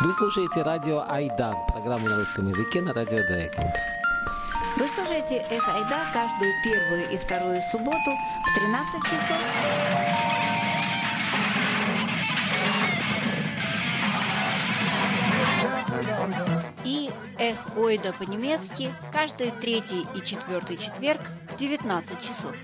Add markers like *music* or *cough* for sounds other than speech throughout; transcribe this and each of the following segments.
Вы слушаете радио Айда, программу на русском языке на радио Дайкон. Вы слушаете «Эхо Айда» каждую первую и вторую субботу в 13 часов. И «Эх Ойда» по-немецки каждый третий и четвертый четверг в 19 часов.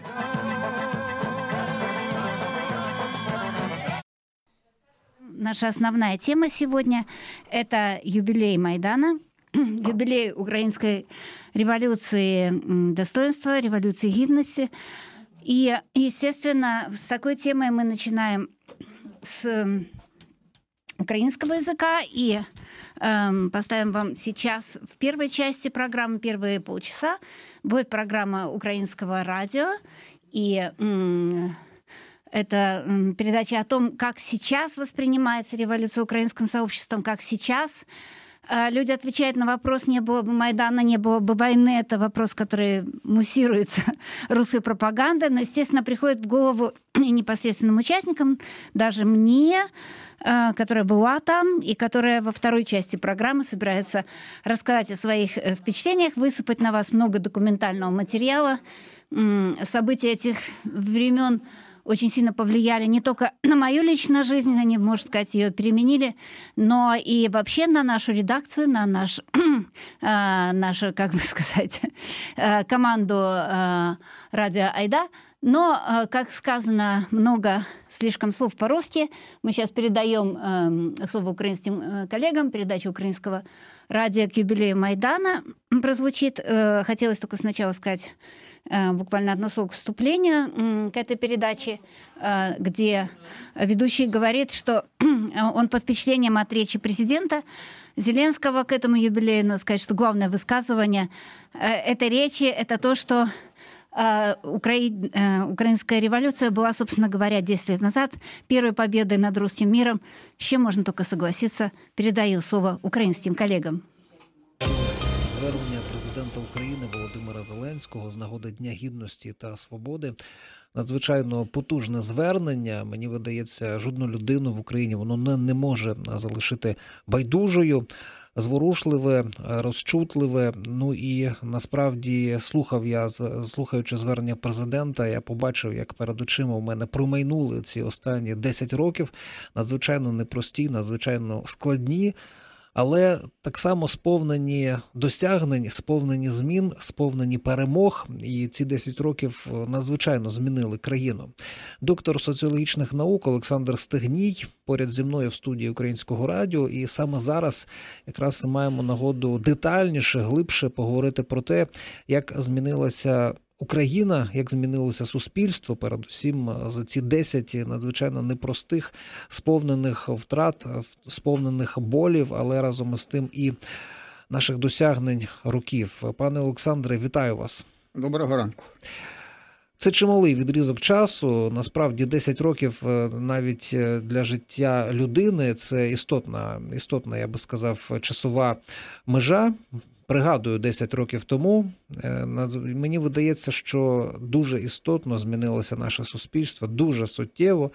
Наша основная тема сегодня – это юбилей Майдана, *clears throat* юбилей украинской революции достоинства, революции гидности. И, естественно, с такой темой мы начинаем с украинского языка и э, поставим вам сейчас в первой части программы, первые полчаса, будет программа украинского радио. И э, это передача о том, как сейчас воспринимается революция украинским сообществом, как сейчас э, люди отвечают на вопрос, не было бы Майдана, не было бы войны. Это вопрос, который муссируется *laughs* русской пропагандой. Но, естественно, приходит в голову и непосредственным участникам, даже мне, э, которая была там и которая во второй части программы собирается рассказать о своих э, впечатлениях, высыпать на вас много документального материала. События этих времен очень сильно повлияли не только *clears throat* на мою личную жизнь, они, можно сказать, ее переменили, но и вообще на нашу редакцию, на наш, *clears throat* э, нашу, как бы *laughs* сказать, э, команду э, радио Айда. Но, э, как сказано много слишком слов по-русски, мы сейчас передаем э, слово украинским коллегам, передача украинского радио к юбилею Майдана *clears throat* прозвучит. Хотелось только сначала сказать буквально одно слово к вступлению к этой передаче, э, где ведущий говорит, что *clears throat* он под впечатлением от речи президента Зеленского к этому юбилею, надо сказать, что главное высказывание э, этой речи – это то, что Укра... Украинская революция была, собственно говоря, 10 лет назад первой победой над русским миром, с чем можно только согласиться. Передаю слово украинским коллегам. Звернення президента України Зеленського з нагоди Дня Гідності та Свободи. Надзвичайно потужне звернення. Мені видається, жодну людину в Україні воно не, не може залишити байдужою. Зворушливе, розчутливе. Ну і насправді слухав я, слухаючи звернення президента, я побачив, як перед очима у мене промайнули ці останні 10 років. Надзвичайно непрості, надзвичайно складні але так само сповнені досягнень, сповнені змін, сповнені перемог. І ці 10 років надзвичайно змінили країну. Доктор соціологічних наук Олександр Стегній поряд зі мною в студії Українського радіо, і саме зараз якраз маємо нагоду детальніше, глибше поговорити про те, як змінилася Україна, як змінилося суспільство, передусім за ці 10 надзвичайно непростих, сповнених втрат, сповнених болів, але разом із тим і наших досягнень років. Пане Олександре, вітаю вас. Доброго ранку. Це чималий відрізок часу. Насправді 10 років е, навіть е, для життя людини це істотна, істотна, я би сказав, часова межа. Пригадую, 10 років тому е, мені видається, що дуже істотно змінилося наше суспільство, дуже суттєво.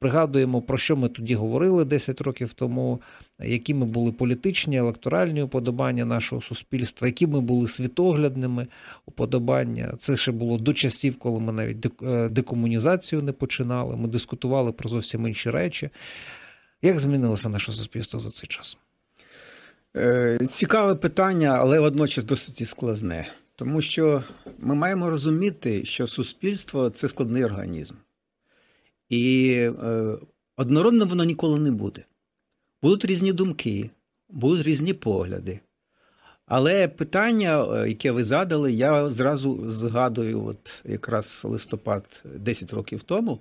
Пригадуємо, про що ми тоді говорили 10 років тому, які ми були політичні, електоральні уподобання нашого суспільства, які ми були світоглядними уподобання. Це ще було до часів, коли ми навіть е, декомунізацію не починали. Ми дискутували про зовсім інші речі. Як змінилося наше суспільство за цей час? Е, цікаве питання, але водночас досить складне. Тому що ми маємо розуміти, що суспільство це складний організм. І е, однородно воно ніколи не буде. Будуть різні думки, будуть різні погляди. Але питання, е, яке ви задали, я зразу згадую, от якраз листопад 10 років тому.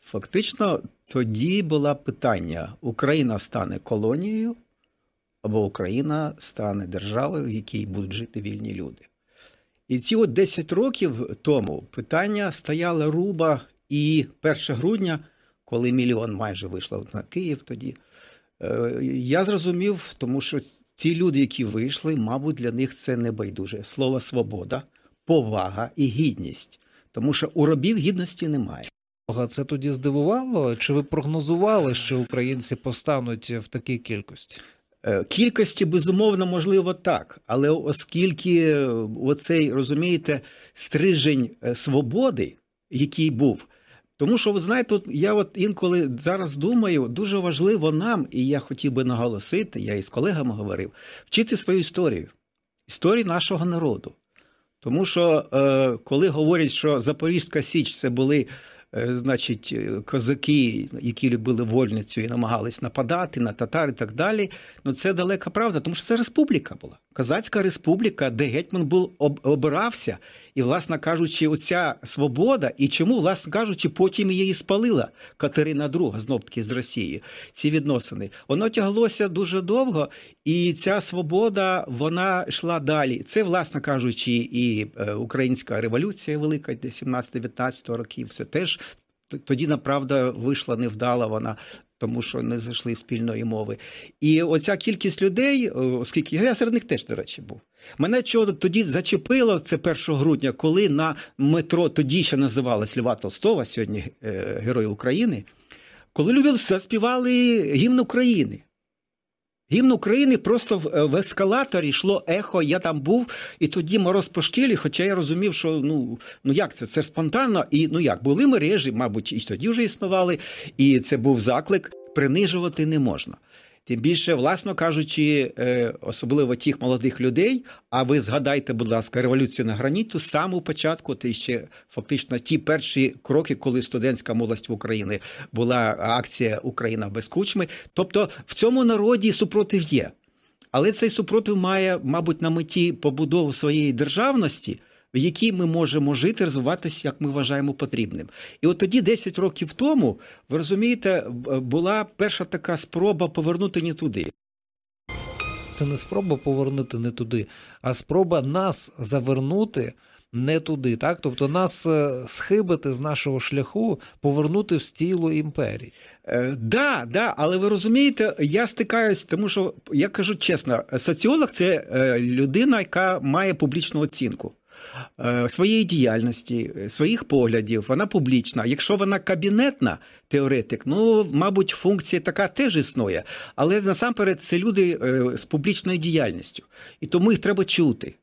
Фактично, тоді було питання: Україна стане колонією або Україна стане державою, в якій будуть жити вільні люди. І ці от 10 років тому питання стояло руба, і 1 грудня, коли мільйон майже вийшло на Київ тоді, е, я зрозумів, тому що ці люди, які вийшли, мабуть, для них це не байдуже. Слово свобода, повага і гідність. Тому що у робів гідності немає. Це тоді здивувало? Чи ви прогнозували, що українці постануть в такій кількості? Е, кількості, безумовно, можливо, так. Але оскільки оцей, розумієте, стрижень свободи, який був. Тому що, ви знаєте, от я от інколи зараз думаю, дуже важливо нам, і я хотів би наголосити, я із колегами говорив, вчити свою історію, історію нашого народу. Тому що е, коли говорять, що Запорізька Січ це були Е, значить, е, козаки, які любили вольницю і намагались нападати на татар і так далі. Ну це далека правда, тому що це республіка була. Козацька республіка, де гетьман був обирався, і, власне кажучи, оця свобода, і чому, власне кажучи, потім її спалила Катерина II, знов таки з Росії. Ці відносини. Воно тяглося дуже довго, і ця свобода вона йшла далі. Це, власне кажучи, і е, українська революція велика 17-19 років. Це теж тоді, направда, вийшла невдала вона. Тому що не зайшли спільної мови. І оця кількість людей, е, оскільки я серед них теж, до речі, був. Мене чого тоді зачепило це 1 грудня, коли на метро тоді ще називалось Льва Толстова, сьогодні е, Герой України, коли люди заспівали гімн України. Гімн України просто в, е, ескалаторі йшло ехо, я там був, і тоді мороз по шкілі, хоча я розумів, що ну ну як це? Це спонтанно, і ну як були мережі, мабуть, і тоді вже існували, і це був заклик принижувати не можна. Тим більше, власно кажучи, е, особливо тих молодих людей. А ви згадайте, будь ласка, революцію на граніту з самого початку, ти ще фактично ті перші кроки, коли студентська молодь в Україні була акція Україна без кучми. Тобто в цьому народі супротив є. Але цей супротив має, мабуть, на меті побудову своєї державності в якій ми можемо жити, розвиватися, як ми вважаємо потрібним. І от тоді, 10 років тому, ви розумієте, була перша така спроба повернути не туди. Це не спроба повернути не туди, а спроба нас завернути. Не туди, так тобто нас е, схибити з нашого шляху, повернути в стілу імперії. Е, да, да, але ви розумієте, я стикаюсь, тому що я кажу чесно, соціолог це е, людина, яка має публічну оцінку. Е, своєї діяльності, е, своїх поглядів, вона публічна. Якщо вона кабінетна теоретик, ну, мабуть, функція така теж існує. Але насамперед це люди е, з публічною діяльністю. І тому їх треба чути.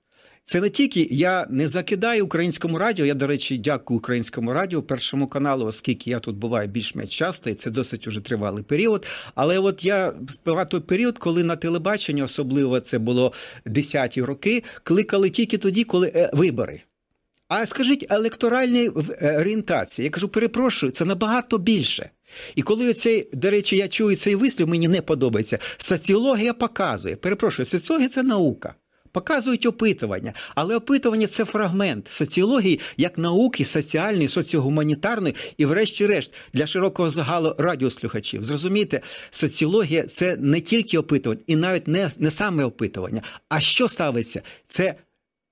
Це не тільки я не закидаю українському радіо. Я, до речі, дякую українському радіо, першому каналу, оскільки я тут буваю більш-менш часто, і це досить уже тривалий період. Але от я той період, коли на телебаченні, особливо це було десяті роки, кликали тільки тоді, коли е, вибори. А скажіть, електоральні е, орієнтації, я кажу, перепрошую, це набагато більше. І коли оцей, до речі, я чую цей вислів, мені не подобається. Соціологія показує. Перепрошую, соціологія це наука показують опитування, але опитування це фрагмент соціології як науки, соціальної, соціогуманітарної і, врешті-решт, для широкого загалу радіослухачів. Зрозумієте, соціологія це не тільки опитування, і навіть не, не саме опитування. А що ставиться? Це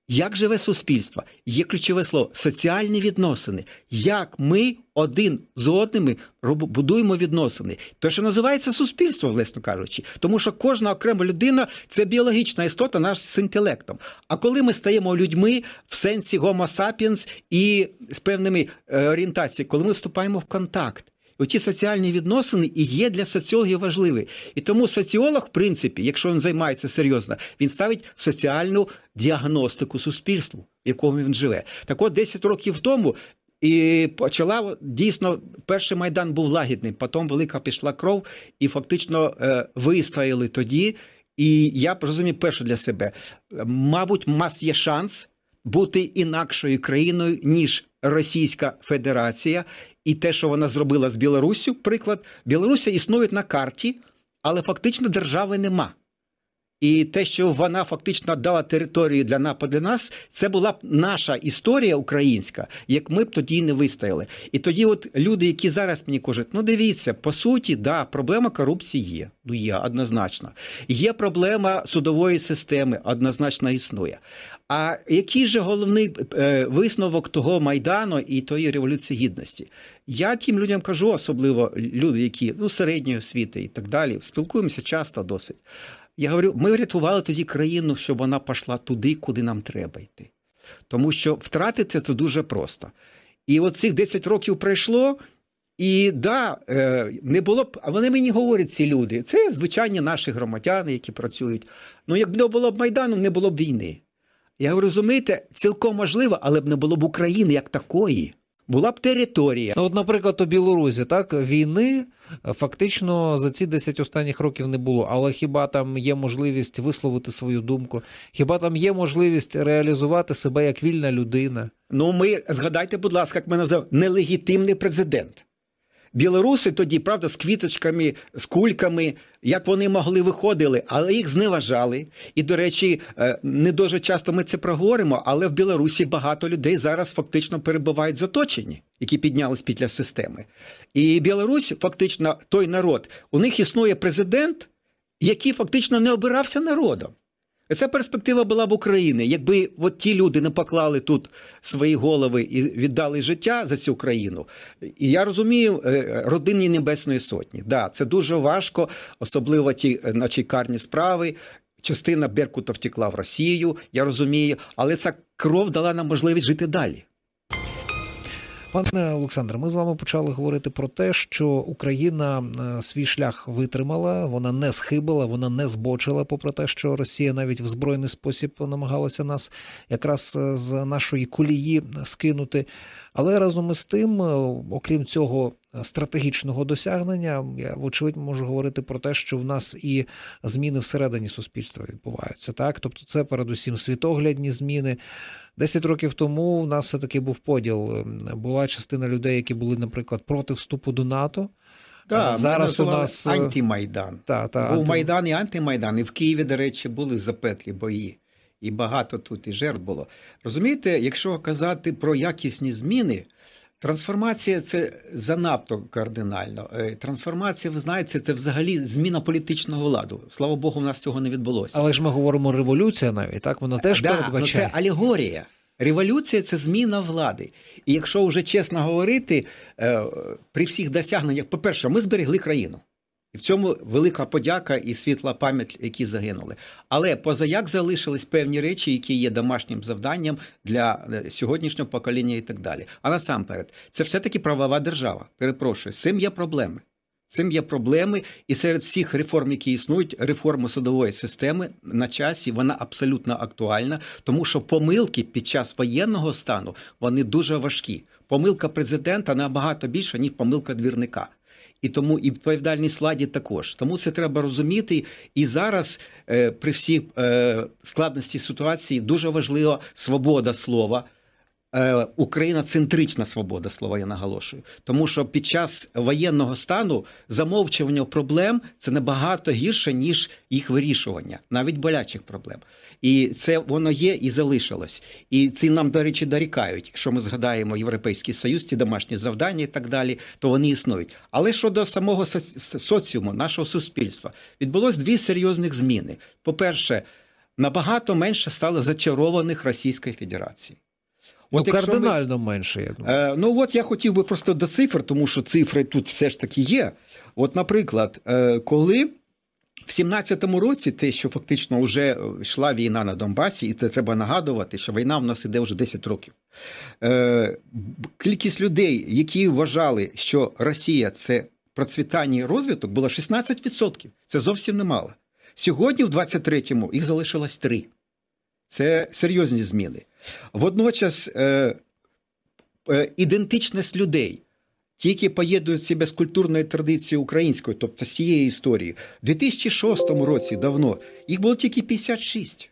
як живе суспільство? Є ключове слово соціальні відносини. Як ми один з одними будуємо відносини? То, що називається суспільство, власно кажучи, тому що кожна окрема людина це біологічна істота, наш з інтелектом. А коли ми стаємо людьми в сенсі Homo sapiens і з певними е, орієнтаціями, коли ми вступаємо в контакт. Оті соціальні відносини і є для соціологів важливі. І тому соціолог, в принципі, якщо він займається серйозно, він ставить соціальну діагностику суспільству, в якому він живе. Так от 10 років тому. І почала дійсно перший майдан був лагідним, потім велика пішла кров, і фактично е, вистояли тоді. І я розумію, перше для себе, мабуть, у нас є шанс бути інакшою країною ніж Російська Федерація, і те, що вона зробила з Білоруссю, приклад, Білорусі існує на карті, але фактично держави нема. І те, що вона фактично дала територію для нападу для нас, це була б наша історія українська, як ми б тоді не вистояли. І тоді, от люди, які зараз мені кажуть, ну дивіться, по суті, да, проблема корупції є. Ну є однозначно. Є проблема судової системи, однозначно існує. А який же головний е, висновок того майдану і тої революції гідності? Я тим людям кажу, особливо люди, які ну середньої освіти і так далі, спілкуємося часто досить. Я говорю, ми врятували тоді країну, щоб вона пішла туди, куди нам треба йти. Тому що втратити це дуже просто. І от цих 10 років пройшло, І да, е, не було б, а вони мені говорять, ці люди, це звичайні наші громадяни, які працюють. Ну, якби не було б Майдану, не було б війни. Я розумієте, цілком можливо, але б не було б України як такої. Була б територія. Ну, от, наприклад, у Білорусі так війни е, фактично за ці 10 останніх років не було. Але хіба там є можливість висловити свою думку? Хіба там є можливість реалізувати себе як вільна людина? Ну, ми згадайте, будь ласка, як ми називаємо нелегітимний президент. Білоруси тоді, правда, з квіточками, з кульками, як вони могли виходили, але їх зневажали. І, до речі, е, не дуже часто ми це проговоримо, але в Білорусі багато людей зараз фактично перебувають заточені, які піднялись після системи. І Білорусь, фактично, той народ, у них існує президент, який фактично не обирався народом. Ця перспектива була б України. Якби от ті люди не поклали тут свої голови і віддали життя за цю країну. І я розумію, е, родині Небесної Сотні. Да, це дуже важко, особливо ті е, наче карні справи. Частина Беркута втекла в Росію, я розумію, але ця кров дала нам можливість жити далі. Пане Олександре, ми з вами почали говорити про те, що Україна е, свій шлях витримала, вона не схибила, вона не збочила, попри те, що Росія навіть в збройний спосіб намагалася нас якраз е, з нашої колії скинути. Але разом із тим, е, окрім цього стратегічного досягнення, я вочевидь можу говорити про те, що в нас і зміни всередині суспільства відбуваються. Так, тобто, це передусім світоглядні зміни. Десять років тому в нас все таки був поділ. Була частина людей, які були, наприклад, проти вступу до НАТО. Так, зараз у нас антимайдан. Та, та, Був анти... Майдан і антимайдан. І в Києві, до речі, були запетлі бої. І багато тут і жертв було. Розумієте, якщо казати про якісні зміни, трансформація це занадто кардинально. Е, трансформація, ви знаєте, це взагалі зміна політичного ладу. Слава Богу, в нас цього не відбулося. Але ж ми говоримо революція навіть так, вона теж да, передбачає. Ну це алегорія. Революція це зміна влади. І якщо вже чесно говорити, е, при всіх досягненнях, по-перше, ми зберегли країну. В цьому велика подяка і світла пам'ять, які загинули. Але позаяк залишились певні речі, які є домашнім завданням для е, сьогоднішнього покоління і так далі. А насамперед, це все-таки правова держава. Перепрошую, з цим є проблеми. Цим є проблеми, і серед всіх реформ, які існують, реформа судової системи на часі вона абсолютно актуальна, тому що помилки під час воєнного стану вони дуже важкі. Помилка президента набагато більша, ніж помилка двірника і тому і відповідальність владі також. Тому це треба розуміти. І зараз е, при всій е, складності ситуації дуже важлива свобода слова. Е, Україна центрична свобода слова, я наголошую, тому що під час воєнного стану замовчування проблем це набагато гірше ніж їх вирішування, навіть болячих проблем. І це воно є і залишилось. І ці нам, до речі, дорікають. Якщо ми згадаємо Європейський Союз, ті домашні завдання і так далі, то вони існують. Але щодо самого соціуму, нашого суспільства, відбулось дві серйозних зміни. По-перше, набагато менше стало зачарованих Російської Федерації. От ну, кардинально ми... менше. Я думаю. Е, Ну от я хотів би просто до цифр, тому що цифри тут все ж таки є. От, наприклад, е, коли в 17-му році, те, що фактично вже йшла війна на Донбасі, і це треба нагадувати, що війна в нас іде вже 10 років. Е, Кількість людей, які вважали, що Росія це процвітання і розвиток, було 16%. Це зовсім немало. Сьогодні, в 23-му, їх залишилось 3. Це серйозні зміни. Водночас е, е, ідентичність людей тільки поєднують себе з культурною традицією українською, тобто з цієї історії. У 2006 році давно їх було тільки 56.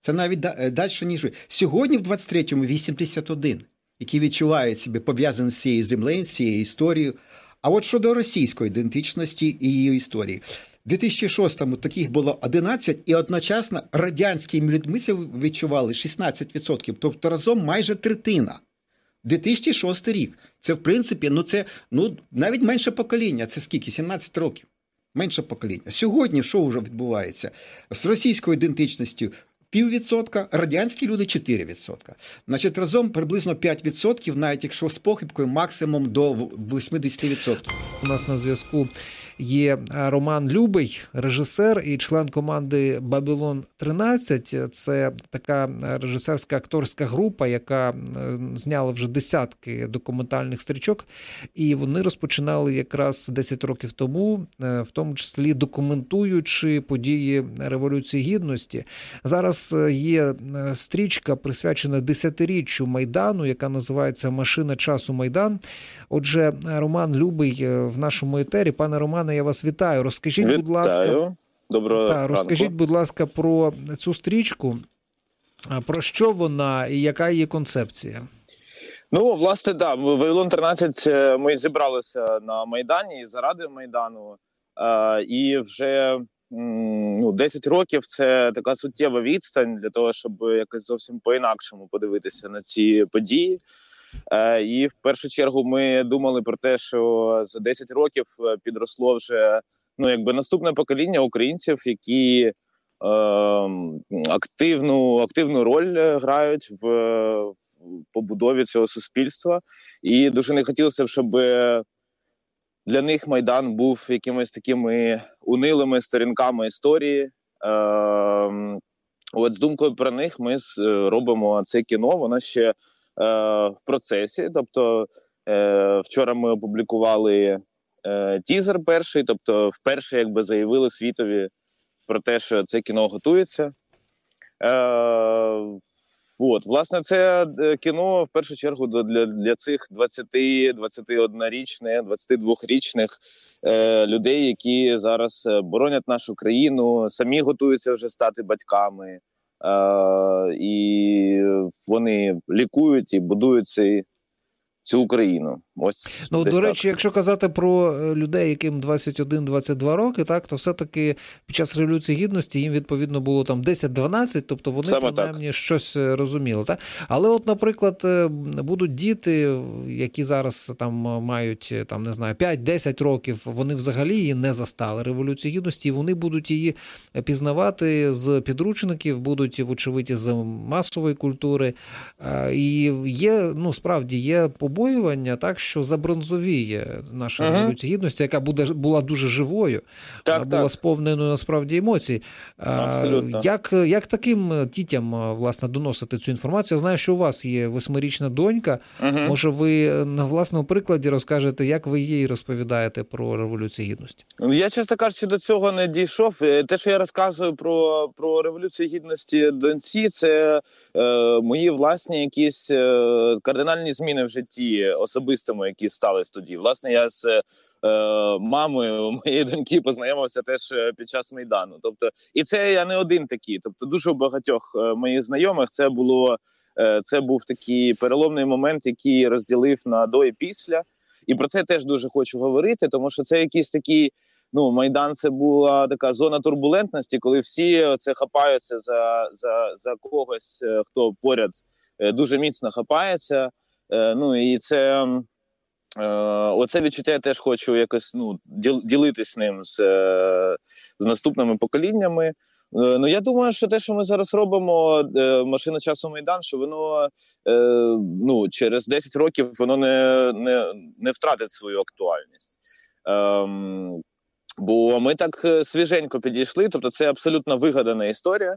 Це навіть е, далі, ніж. Сьогодні, в 23-му, 81, які відчувають себе пов'язані з цією землею, з цією історією. А от щодо російської ідентичності і її історії, в 2006-му таких було 11, і одночасно радянськими людьми відчували 16%, тобто разом майже третина. 2006 рік. Це, в принципі, ну це ну навіть менше покоління. Це скільки? 17 років. Менше покоління. Сьогодні що вже відбувається? З російською ідентичністю піввідсотка, радянські люди 4%. Значить, разом приблизно 5%, навіть якщо з похибкою максимум до 80%. У нас на зв'язку є Роман Любий, режисер і член команди Бабілон 13 Це така режисерська акторська група, яка зняла вже десятки документальних стрічок, і вони розпочинали якраз 10 років тому, в тому числі документуючи події Революції Гідності. Зараз є стрічка присвячена десятиріччю майдану, яка називається Машина часу Майдан. Отже, Роман Любий в нашому етері. Пане Романе, я вас вітаю. Розкажіть, вітаю. будь ласка, Доброго та, розкажіть, будь ласка, про цю стрічку. Про що вона і яка її концепція? Ну, власне, да, Вавилон 13 ми зібралися на Майдані і заради Майдану. Е, і вже ну, 10 років це така суттєва відстань для того, щоб якось зовсім по-інакшому подивитися на ці події. Е, і в першу чергу ми думали про те, що за 10 років підросло вже ну, якби наступне покоління українців, які е, активну активну роль грають в, в побудові цього суспільства, і дуже не хотілося, б, щоб для них майдан був якимись такими унилими сторінками історії. Е, От з думкою про них ми робимо це кіно. Воно ще е, в процесі. Тобто, е, вчора ми опублікували е, тізер перший, тобто, вперше якби заявили світові про те, що це кіно готується. Е, От, власне, це е, кіно в першу чергу для для цих 20-21-річних, 22-річних е, людей, які зараз е, боронять нашу країну, самі готуються вже стати батьками, е, і вони лікують і будують цю Україну. Ось ну до речі, так. якщо казати про е, людей, яким 21-22 роки, так то все-таки під час революції гідності їм відповідно було там 10-12, тобто вони Саме принаймні так. щось е, розуміли. Так? Але, от, наприклад, е, будуть діти, які зараз там мають там не знаю 5-10 років, вони взагалі її не застали революцію гідності, і вони будуть її пізнавати з підручників, будуть вочевидь з масової культури. І є ну справді є побоювання, так що забронзовіє наша uh-huh. революція гідності, яка буде була дуже живою, так, вона була сповненою насправді емоцій. Абсолютно. Як як таким дітям власне доносити цю інформацію? Я знаю, що у вас є восьмирічна донька. Uh-huh. Може, ви на власному прикладі розкажете, як ви їй розповідаєте про революцію гідності? Я чесно кажучи, до цього не дійшов. Е, те, що я розказую про про революцію гідності доньці, це е, мої власні якісь е, кардинальні зміни в житті особисто особистими, які стались тоді. Власне, я з е, мамою моєї доньки познайомився теж е, під час майдану. Тобто, і це я не один такий. Тобто, дуже у багатьох е, моїх знайомих це було е, це був такий переломний момент, який розділив на до і після. І про це теж дуже хочу говорити, тому що це якісь такі. Ну, майдан це була така зона турбулентності, коли всі це хапаються за за, за когось, хто поряд дуже міцно хапається. Ну і це оце відчуття я теж хочу якось ну, ділитись ним з е, з наступними поколіннями. Е, ну я думаю, що те, що ми зараз робимо, машина часу майдан, що воно ну через 10 років воно не не, не втратить свою актуальність. Ем, Бо ми так свіженько підійшли, тобто це абсолютно вигадана історія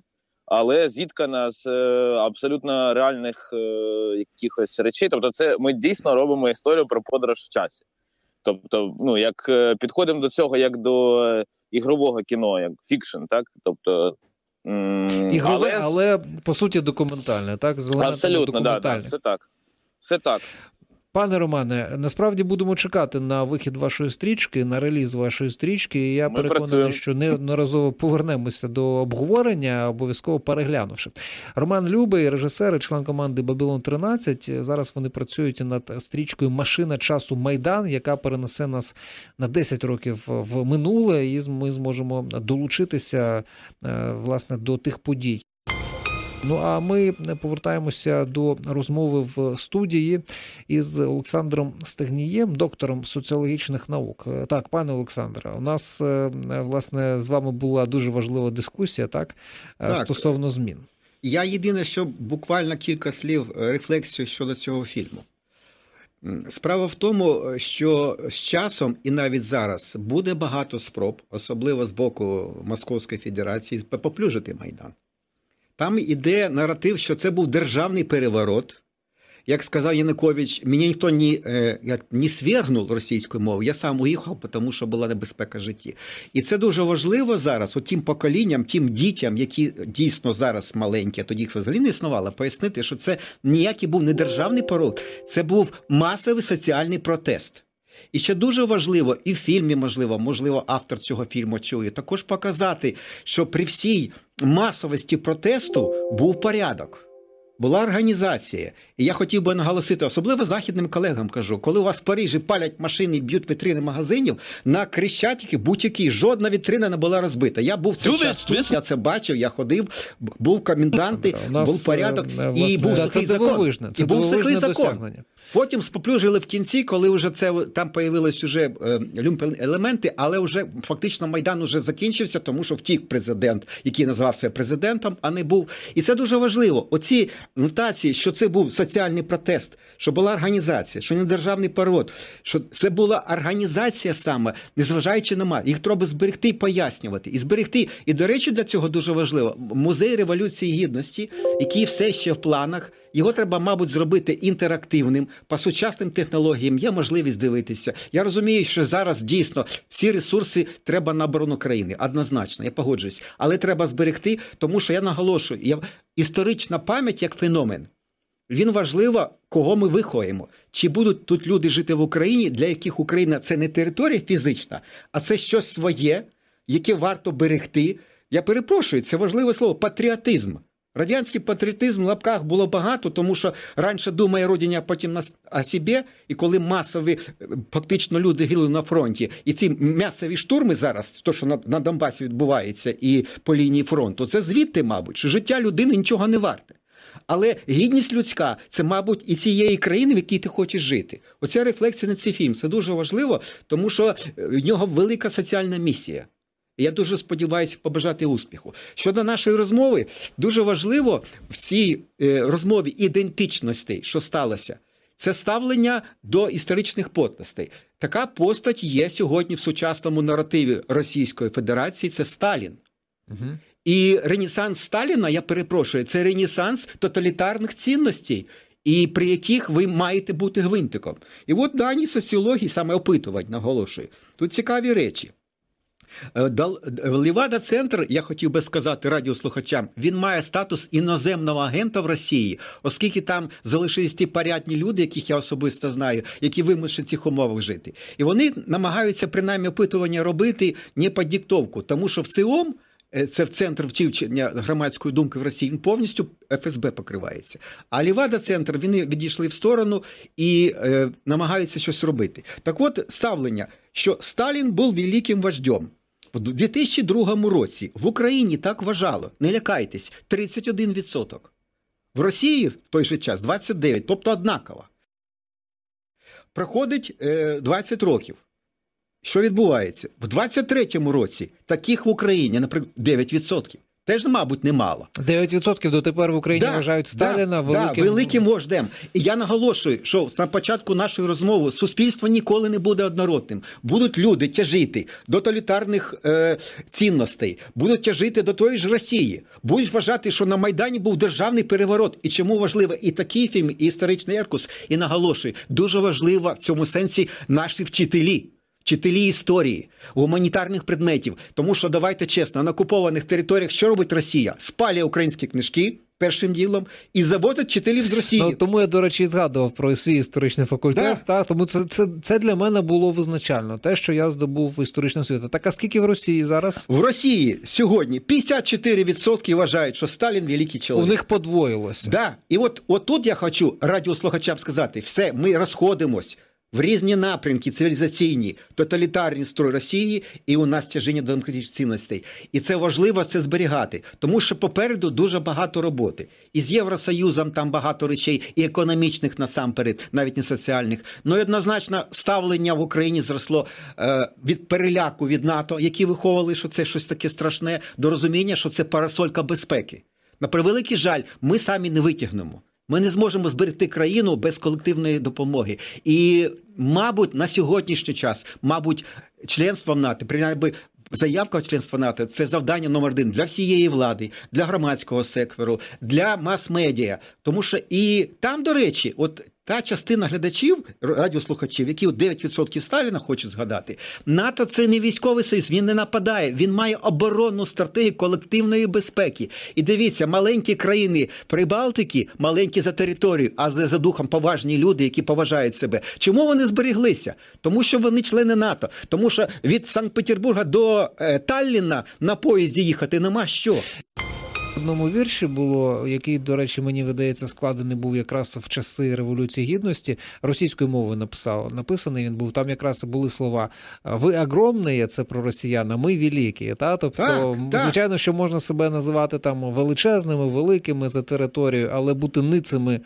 але зіткана з е, абсолютно реальних е, якихось речей. Тобто, це ми дійсно робимо історію про подорож в часі. Тобто, ну як е, підходимо до цього як до ігрового кіно, як фікшн, так тобто. Ігрове, але, але по суті документальне, так? Абсолютно, да, да, все так. Все так. Пане Романе, насправді будемо чекати на вихід вашої стрічки, на реліз вашої стрічки. І я Ми переконаний, працюємо. що неодноразово повернемося до обговорення, обов'язково переглянувши. Роман Любий, режисер і член команди Бабілон 13 Зараз вони працюють над стрічкою Машина часу Майдан, яка перенесе нас на 10 років в минуле, і ми зможемо долучитися е, власне до тих подій. Ну а ми повертаємося до розмови в студії із Олександром Стегнієм, доктором соціологічних наук. Так, пане Олександре, у нас е, власне з вами була дуже важлива дискусія, так, е, так. стосовно змін. Я єдине, що буквально кілька слів рефлексію щодо цього фільму. Справа в тому, що з часом і навіть зараз буде багато спроб, особливо з боку Московської Федерації, поплюжити Майдан. Там іде наратив, що це був державний переворот. Як сказав Янукович, мені ніхто не, як, не свергнув російською мовою, я сам уїхав, тому що була небезпека житті. І це дуже важливо зараз, от тим поколінням, тим дітям, які дійсно зараз маленькі, а тоді їх взагалі не існувало, пояснити, що це ніякий був не державний порог, це був масовий соціальний протест. І ще дуже важливо, і в фільмі можливо, можливо, автор цього фільму чує, також показати, що при всій масовості протесту був порядок. Була організація, і я хотів би наголосити, особливо західним колегам кажу, коли у вас в Парижі палять машини, б'ють вітрини магазинів на Крещатики будь-які, жодна вітрина не була розбита. Я був цей час тут, я це бачив, я ходив, був коменданти, був порядок, і був сухий закон. І був сухий закон. Потім споплюжили в кінці, коли вже це там появились уже люмпен елементи, але вже фактично майдан уже закінчився, тому що втік президент, який назвався президентом, а не був. І це дуже важливо. Оці нотації, що це був соціальний протест, що була організація, що не державний парод, що це була організація саме, незважаючи на мат. Їх треба зберегти пояснювати. І зберегти. І, до речі, для цього дуже важливо музей революції гідності, який все ще в планах. Його треба, мабуть, зробити інтерактивним по сучасним технологіям. Є можливість дивитися. Я розумію, що зараз дійсно всі ресурси треба на оборону країни. Однозначно, я погоджуюсь, але треба зберегти, тому що я наголошую, я... історична пам'ять як феномен. Він важливо, кого ми виховуємо. Чи будуть тут люди жити в Україні, для яких Україна це не територія фізична, а це щось своє, яке варто берегти. Я перепрошую, це важливе слово патріотизм. Радянський патріотизм в лапках було багато, тому що раніше думає родині, а потім на собі, і коли масові фактично люди гинули на фронті, і ці м'ясові штурми зараз, то що на, на Донбасі відбувається, і по лінії фронту, це звідти, мабуть, що життя людини нічого не варте. Але гідність людська це, мабуть, і цієї країни, в якій ти хочеш жити. Оця рефлексія на цей фільм це дуже важливо, тому що в нього велика соціальна місія. Я дуже сподіваюся побажати успіху. Щодо нашої розмови, дуже важливо в цій розмові ідентичностей, що сталося, це ставлення до історичних постатей. Така постать є сьогодні в сучасному наративі Російської Федерації. Це Сталін. Угу. І ренесанс Сталіна, я перепрошую, це ренесанс тоталітарних цінностей, і при яких ви маєте бути гвинтиком. І от дані соціології, саме опитувань, наголошую, тут цікаві речі. Лівада центр, я хотів би сказати радіослухачам, він має статус іноземного агента в Росії, оскільки там залишились ті порядні люди, яких я особисто знаю, які вимушені в цих умовах жити. І вони намагаються принаймні опитування робити не під диктовку, тому що в ЦИОМ це в центр вчивчення громадської думки в Росії, він повністю ФСБ покривається. А Лівада центр вони відійшли в сторону і е, намагаються щось робити. Так от ставлення, що Сталін був великим вождем. В 2002 році в Україні так вважало, не лякайтесь, 31%. В Росії в той же час 29%, тобто однаково. Проходить е, 20 років. Що відбувається? В 23-му році таких в Україні, наприклад, 9%. Теж, мабуть, немало. 9% дотепер в Україні да, вважають Сталіна да, великим... Да, великим вождем. І я наголошую, що на початку нашої розмови суспільство ніколи не буде однородним. Будуть люди тяжити до тоталітарних е, цінностей, будуть тяжити до тої ж Росії, будуть вважати, що на Майдані був державний переворот. І чому важливо і такий фільм, і історичний Еркус, і наголошую, дуже важливо в цьому сенсі наші вчителі. Вчителі історії, гуманітарних предметів, тому що давайте чесно, на окупованих територіях що робить Росія? Спалює українські книжки першим ділом і заводить вчителів з Росії. Ну, тому я, до речі, згадував про свій історичний факультет. Да. Так, тому це це, це для мене було визначально. Те, що я здобув історичну освіту. Так а скільки в Росії зараз? В Росії сьогодні 54% вважають, що Сталін великий чоловік. У них подвоїлося. Да. І от, от тут я хочу радіослухачам сказати: все, ми розходимось в різні напрямки цивілізаційні, тоталітарні строй Росії, і у нас тяжіння до демократичних цінностей. І це важливо це зберігати, тому що попереду дуже багато роботи. І з Євросоюзом там багато речей, і економічних насамперед, навіть не соціальних. Ну і однозначно ставлення в Україні зросло е, від переляку від НАТО, які виховували, що це щось таке страшне, до розуміння, що це парасолька безпеки. На превеликий жаль, ми самі не витягнемо. Ми не зможемо зберегти країну без колективної допомоги. І, мабуть, на сьогоднішній час, мабуть, членство в НАТО, принаймні Заявка в членство НАТО це завдання номер один для всієї влади, для громадського сектору, для мас-медіа. Тому що і там, до речі, от та частина глядачів, радіослухачів, які 9% Сталіна хочуть згадати, НАТО це не військовий союз, він не нападає, він має оборонну стратегію колективної безпеки. І дивіться, маленькі країни Прибалтики, маленькі за територію, а за духом поважні люди, які поважають себе. Чому вони зберіглися? Тому що вони члени НАТО, тому що від Санкт-Петербурга до е, Талліна на поїзді їхати нема що одному вірші було, який, до речі, мені видається, складений був якраз в часи Революції Гідності. Російською мовою написав. Написаний він був. Там якраз були слова Ви огромні, це про росіян, а ми великі. Та? Тобто, так, звичайно, що можна себе називати там величезними, великими за територією, але бути ницими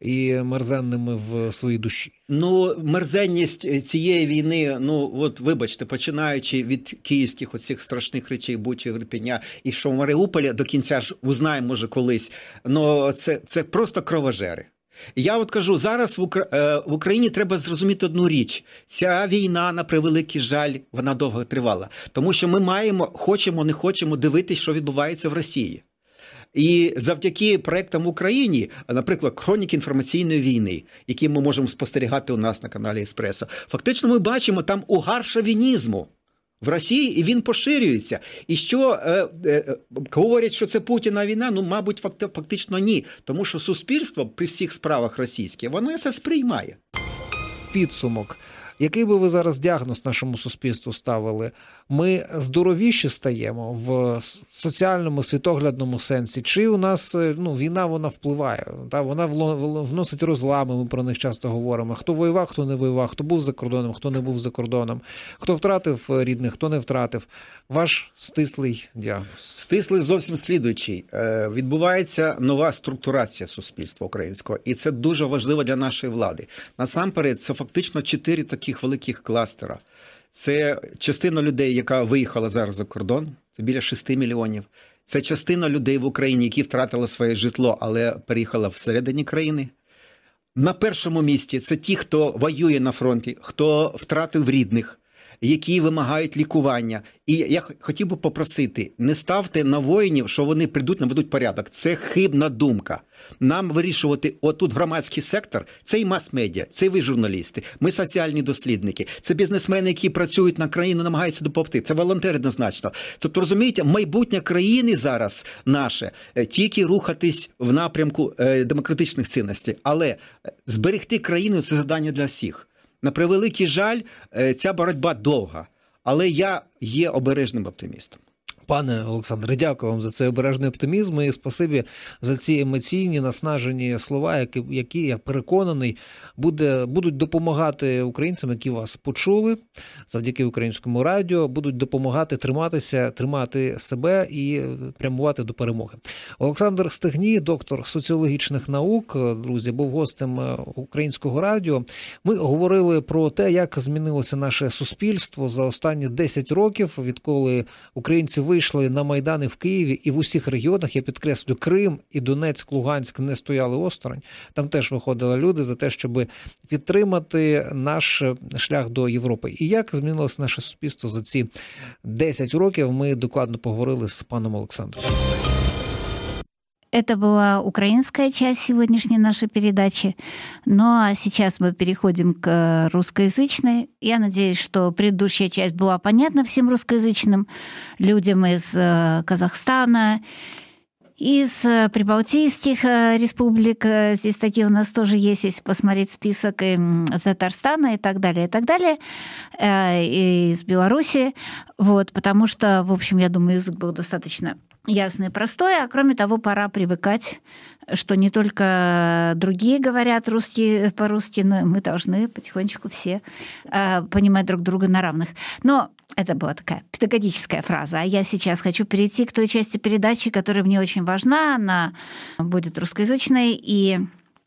і мерзенними в своїй душі. Ну, мерзенність цієї війни, ну от вибачте, починаючи від київських оцих страшних речей, Бучі, Грипеня, і що в Маріуполі до кінця ж узнаємо, може, колись. Ну це, це просто кровожери. Я от кажу, зараз в. Е, в Україні треба зрозуміти одну річ: ця війна, на превеликий жаль, вона довго тривала, тому що ми маємо, хочемо, не хочемо дивитися, що відбувається в Росії. І завдяки проектам в Україні, наприклад, хроніки інформаційної війни, які ми можемо спостерігати у нас на каналі Еспресо, фактично ми бачимо там угар шовінізму в Росії, і він поширюється. І що е, е, говорять, що це Путіна війна? Ну, мабуть, фактично ні. Тому що суспільство при всіх справах російське, воно це сприймає. Підсумок. Який би ви зараз діагноз нашому суспільству ставили? Ми здоровіші стаємо в соціальному світоглядному сенсі? Чи у нас е, ну війна вона впливає? Та вона вносить розлами? Ми про них часто говоримо. Хто воював, хто не воював, хто був за кордоном, хто не був за кордоном, хто втратив рідних, хто не втратив. Ваш стислий діагноз? Стислий зовсім слідуючий. Е, відбувається нова структурація суспільства українського, і це дуже важливо для нашої влади. Насамперед, це фактично чотири таких великих кластера. Це частина людей, яка виїхала зараз за кордон, це біля 6 мільйонів. Це частина людей в Україні, які втратили своє житло, але переїхала всередині країни. На першому місці це ті, хто воює на фронті, хто втратив рідних, які вимагають лікування. І я хотів би попросити: не ставте на воїнів, що вони прийдуть, наведуть порядок. Це хибна думка. Нам вирішувати отут громадський сектор, це і мас-медіа, це і ви журналісти, ми соціальні дослідники, це бізнесмени, які працюють на країну, намагаються допомогти. Це волонтери однозначно. Тобто, розумієте, майбутнє країни зараз наше е, тільки рухатись в напрямку е, демократичних цінностей, але е, зберегти країну це завдання для всіх. На превеликий жаль, е, ця боротьба довга, але я є обережним оптимістом. Пане Олександре, дякую вам за цей обережний оптимізм і спасибі за ці емоційні наснажені слова, які які я переконаний буде, будуть допомагати українцям, які вас почули завдяки українському радіо, будуть допомагати триматися, тримати себе і прямувати до перемоги. Олександр Стегні, доктор соціологічних наук, друзі, був гостем українського радіо. Ми говорили про те, як змінилося наше суспільство за останні 10 років, відколи українці вийшли вийшли на майдани в Києві і в усіх регіонах, я підкреслю, Крим і Донецьк, Луганськ не стояли осторонь. Там теж виходили люди за те, щоб підтримати наш шлях до Європи. І як змінилося наше суспільство за ці 10 років? Ми докладно поговорили з паном Олександром. Это была украинская часть сегодняшней нашей передачи. Ну а сейчас мы переходим к русскоязычной. Я надеюсь, что предыдущая часть была понятна всем русскоязычным людям из э, Казахстана, из э, прибалтийских э, республик. Здесь такие у нас тоже есть, если посмотреть список и Татарстана и так далее, и так далее, и из Беларуси. Вот, потому что, в общем, я думаю, язык был достаточно ясное и простое, а кроме того, пора привыкать, что не только другие говорят русские по-русски, но мы должны потихонечку все э, понимать друг друга на равных. Но это была такая педагогическая фраза. А я сейчас хочу перейти к той части передачи, которая мне очень важна. Она будет русскоязычной и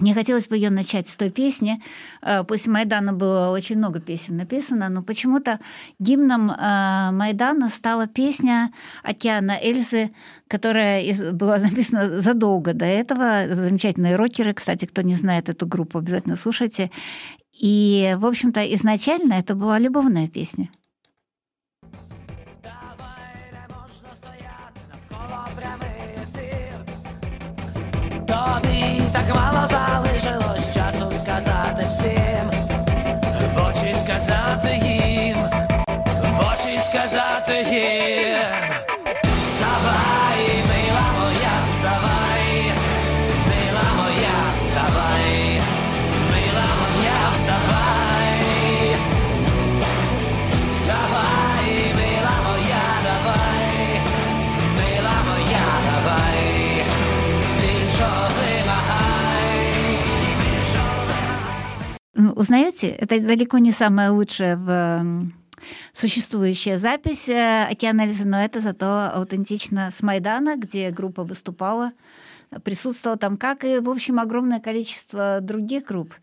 Мне хотелось бы ее начать с той песни. Э, после Майдана было очень много песен написано, но почему-то гимном э, Майдана стала песня «Океана Эльзы», которая была *laughs* написана задолго до этого. Замечательные рокеры, кстати, кто не знает эту группу, обязательно слушайте. И, в общем-то, изначально это была любовная песня. Так мало залишилось часу сказати всім, в очі сказати їм, в очі сказати їм. Узнаете? Это далеко не самая лучшая в существующая запись э, Океанализа, но это зато аутентично с Майдана, где группа выступала, присутствовала там, как и, в общем, огромное количество других групп.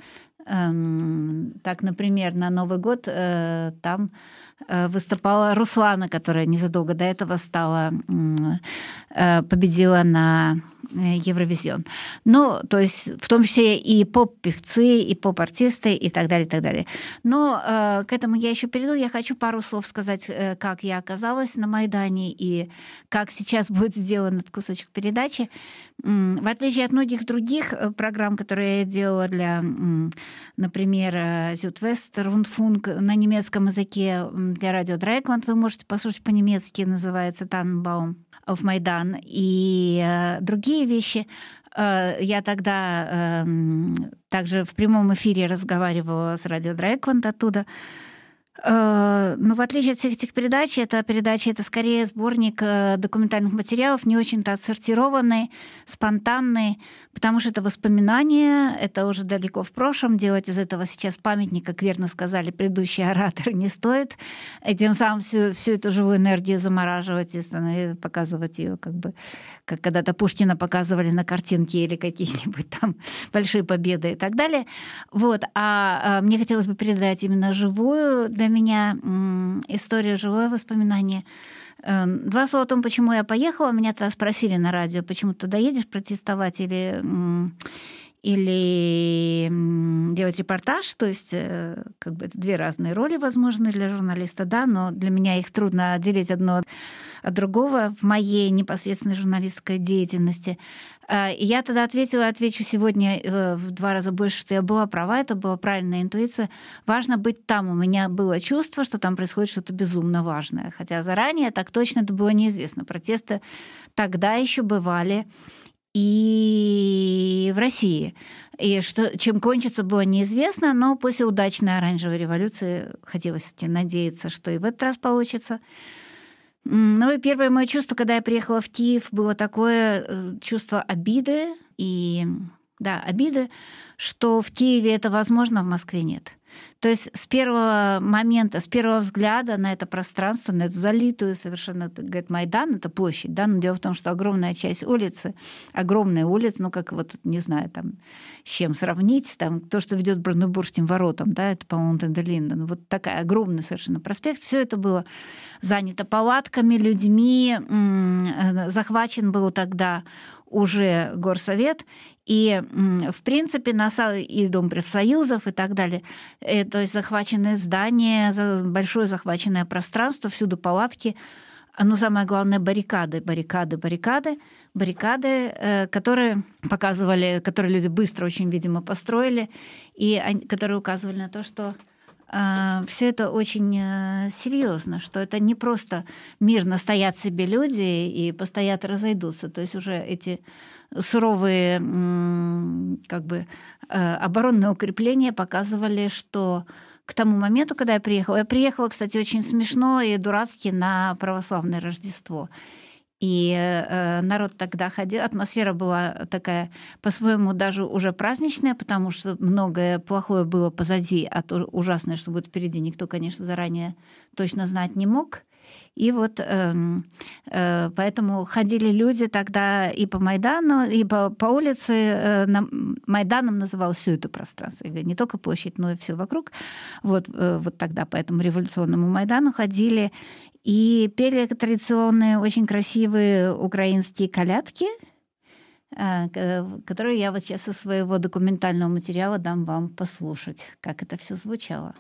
Эм, так, например, на Новый год э, там э, выступала Руслана, которая незадолго до этого стала, победила на Евровизион. Ну, то есть в том числе и поп-певцы, и поп-артисты, и так далее, и так далее. Но э, к этому я еще перейду. Я хочу пару слов сказать, э, как я оказалась на Майдане и как сейчас будет сделан этот кусочек передачи. В отличие от многих других э, программ, которые я делала для, например, Зютвест, Рундфунг на немецком языке для радио Драйконт, вы можете послушать по-немецки, называется Танбаум в Майдан и э, другие вещи. Э, я тогда э, также в прямом эфире разговаривала с радио Драйквант оттуда. Э, но в отличие от всех этих передач, эта передача — это скорее сборник э, документальных материалов, не очень-то отсортированный, спонтанный, потому что это воспоминания, это уже далеко в прошлом. Делать из этого сейчас памятник, как верно сказали предыдущие ораторы, не стоит. И тем самым всю, всю эту живую энергию замораживать и показывать ее как бы, как когда-то Пушкина показывали на картинке или какие-нибудь *laughs* там большие победы и так далее. Вот. А, а мне хотелось бы передать именно живую для меня историю, живое воспоминание. Эм, два слова о том, почему я поехала. Меня тогда спросили на радио, почему ты доедешь протестовать или, или делать репортаж. То есть э, как бы это две разные роли возможны для журналиста, да, но для меня их трудно отделить одно от другого в моей непосредственной журналистской деятельности. И я тогда ответила, отвечу сегодня э, в два раза больше, что я была права, это была правильная интуиция. Важно быть там. У меня было чувство, что там происходит что-то безумно важное. Хотя заранее так точно это было неизвестно. Протесты тогда еще бывали и в России. И что, чем кончится, было неизвестно, но после удачной оранжевой революции хотелось надеяться, что и в этот раз получится. Ну и первое мое чувство, когда я приехала в Киев, было такое э, чувство обиды и да, обиды, что в Киеве это возможно, а в Москве нет. То есть с первого момента, с первого взгляда на это пространство, на эту залитую совершенно, говорит, Майдан, это площадь, да, но дело в том, что огромная часть улицы, огромная улица, ну, как вот, не знаю, там, с чем сравнить, там, то, что ведет Бранденбургским воротам, да, это, по-моему, Тендерлинден, вот такая огромная совершенно проспект, все это было занято палатками, людьми, э, захвачен был тогда уже горсовет, и, в принципе, на, и Дом профсоюзов и так далее. И, то есть захваченные здания, большое захваченное пространство, всюду палатки, но самое главное баррикады, баррикады, баррикады, баррикады, э, которые показывали, которые люди быстро очень, видимо, построили, и которые указывали на то, что все это очень э, серьезно, что это не просто мирно стоят себе люди и постоят разойдутся. То есть уже эти суровые как бы, э, оборонные укрепления показывали, что к тому моменту, когда я приехала, я приехала, кстати, очень смешно и дурацки на православное Рождество. И э, народ тогда ходил, атмосфера была такая по-своему даже уже праздничная, потому что многое плохое было позади, а то ужасное, что будет впереди, никто, конечно, заранее точно знать не мог. И вот э, э, поэтому ходили люди тогда и по Майдану, и по, по улице. Э, на, Майданом называл все это пространство. Не только площадь, но и все вокруг. Вот, э, вот тогда по этому революционному Майдану ходили и пели традиционные, очень красивые украинские колядки, э, которые я вот сейчас из своего документального материала дам вам послушать, как это все звучало.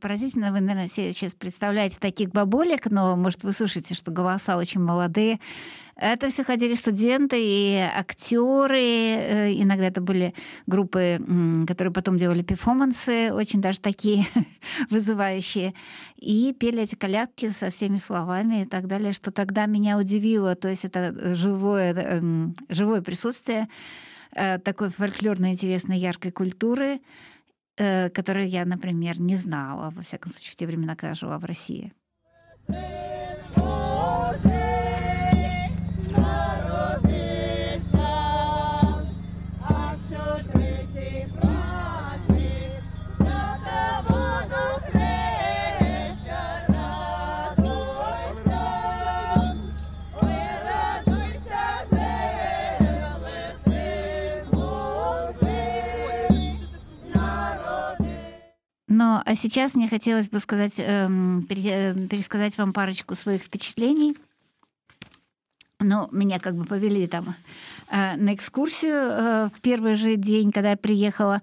Поразительно. Вы, наверное, сейчас представляете таких бабулек, но, может, вы слышите, что голоса очень молодые. Это все ходили студенты и актеры. Э, иногда это были группы, которые потом делали перформансы, очень даже такие *laughs* вызывающие. И пели эти колядки со всеми словами и так далее, что тогда меня удивило. То есть это живое, эм, живое присутствие э, такой фольклорной, интересной, яркой культуры — Э, которые я, например, не знала, во всяком случае, в те времена, когда жила в России. Но а сейчас мне хотелось бы сказать, эм, пересказать вам парочку своих впечатлений. Ну, меня как бы повели там э, на экскурсию э, в первый же день, когда я приехала.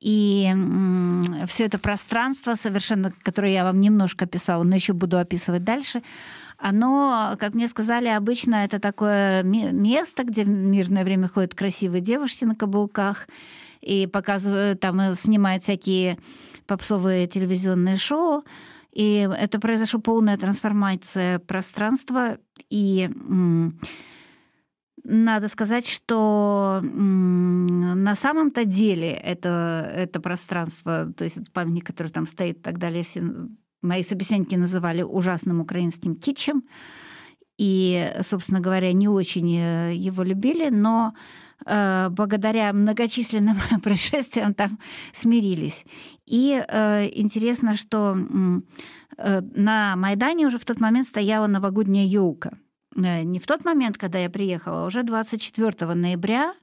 И э, все это пространство, совершенно, которое я вам немножко описала, но еще буду описывать дальше, оно, как мне сказали, обычно это такое место, где в мирное время ходят красивые девушки на каблуках и показывают, там снимают всякие попсовые телевизионные шоу. И это произошла полная трансформация пространства. И надо сказать, что на самом-то деле это, это пространство, то есть это памятник, который там стоит и так далее, все мои собеседники называли ужасным украинским китчем. И, собственно говоря, не очень э, его любили, но благодаря многочисленным *laughs* происшествиям там смирились. И э, интересно, что э, на Майдане уже в тот момент стояла новогодняя елка. Не в тот момент, когда я приехала, а уже 24 ноября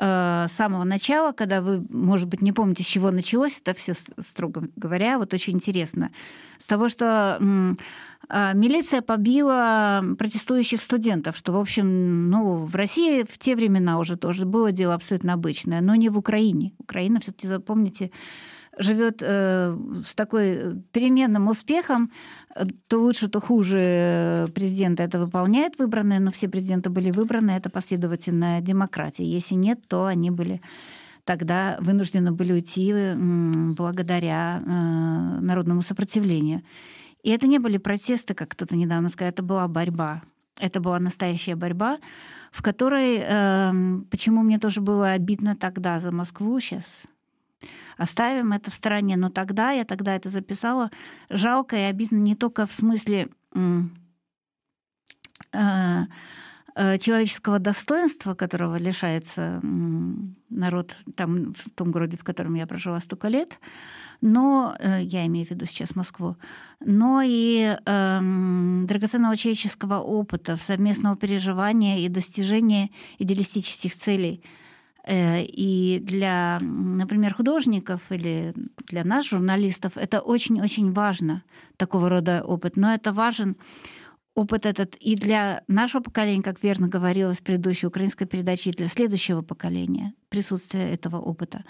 с самого начала, когда вы, может быть, не помните, с чего началось это все, строго говоря, вот очень интересно. С того, что а, милиция побила протестующих студентов, что, в общем, ну, в России в те времена уже тоже было дело абсолютно обычное, но не в Украине. Украина, все-таки запомните, живет э, с такой переменным успехом, то лучше, то хуже президента это выполняет выбранные, но все президенты были выбраны, это последовательная демократия. Если нет, то они были тогда вынуждены были уйти благодаря э, народному сопротивлению. И это не были протесты, как кто-то недавно сказал, это была борьба. Это была настоящая борьба, в которой, э, почему мне тоже было обидно тогда за Москву, сейчас оставим это в стороне, но тогда, я тогда это записала, жалко и обидно не только в смысле э, э, человеческого достоинства, которого лишается народ там, в том городе, в котором я прожила столько лет, но э, я имею в виду сейчас Москву, но и э, драгоценного человеческого опыта, совместного переживания и достижения идеалистических целей. Э, и для, например, художников или для нас, журналистов, это очень-очень важно, такого рода опыт. Но это важен опыт этот и для нашего поколения, как верно говорилось в предыдущей украинской передаче, и для следующего поколения присутствие этого опыта.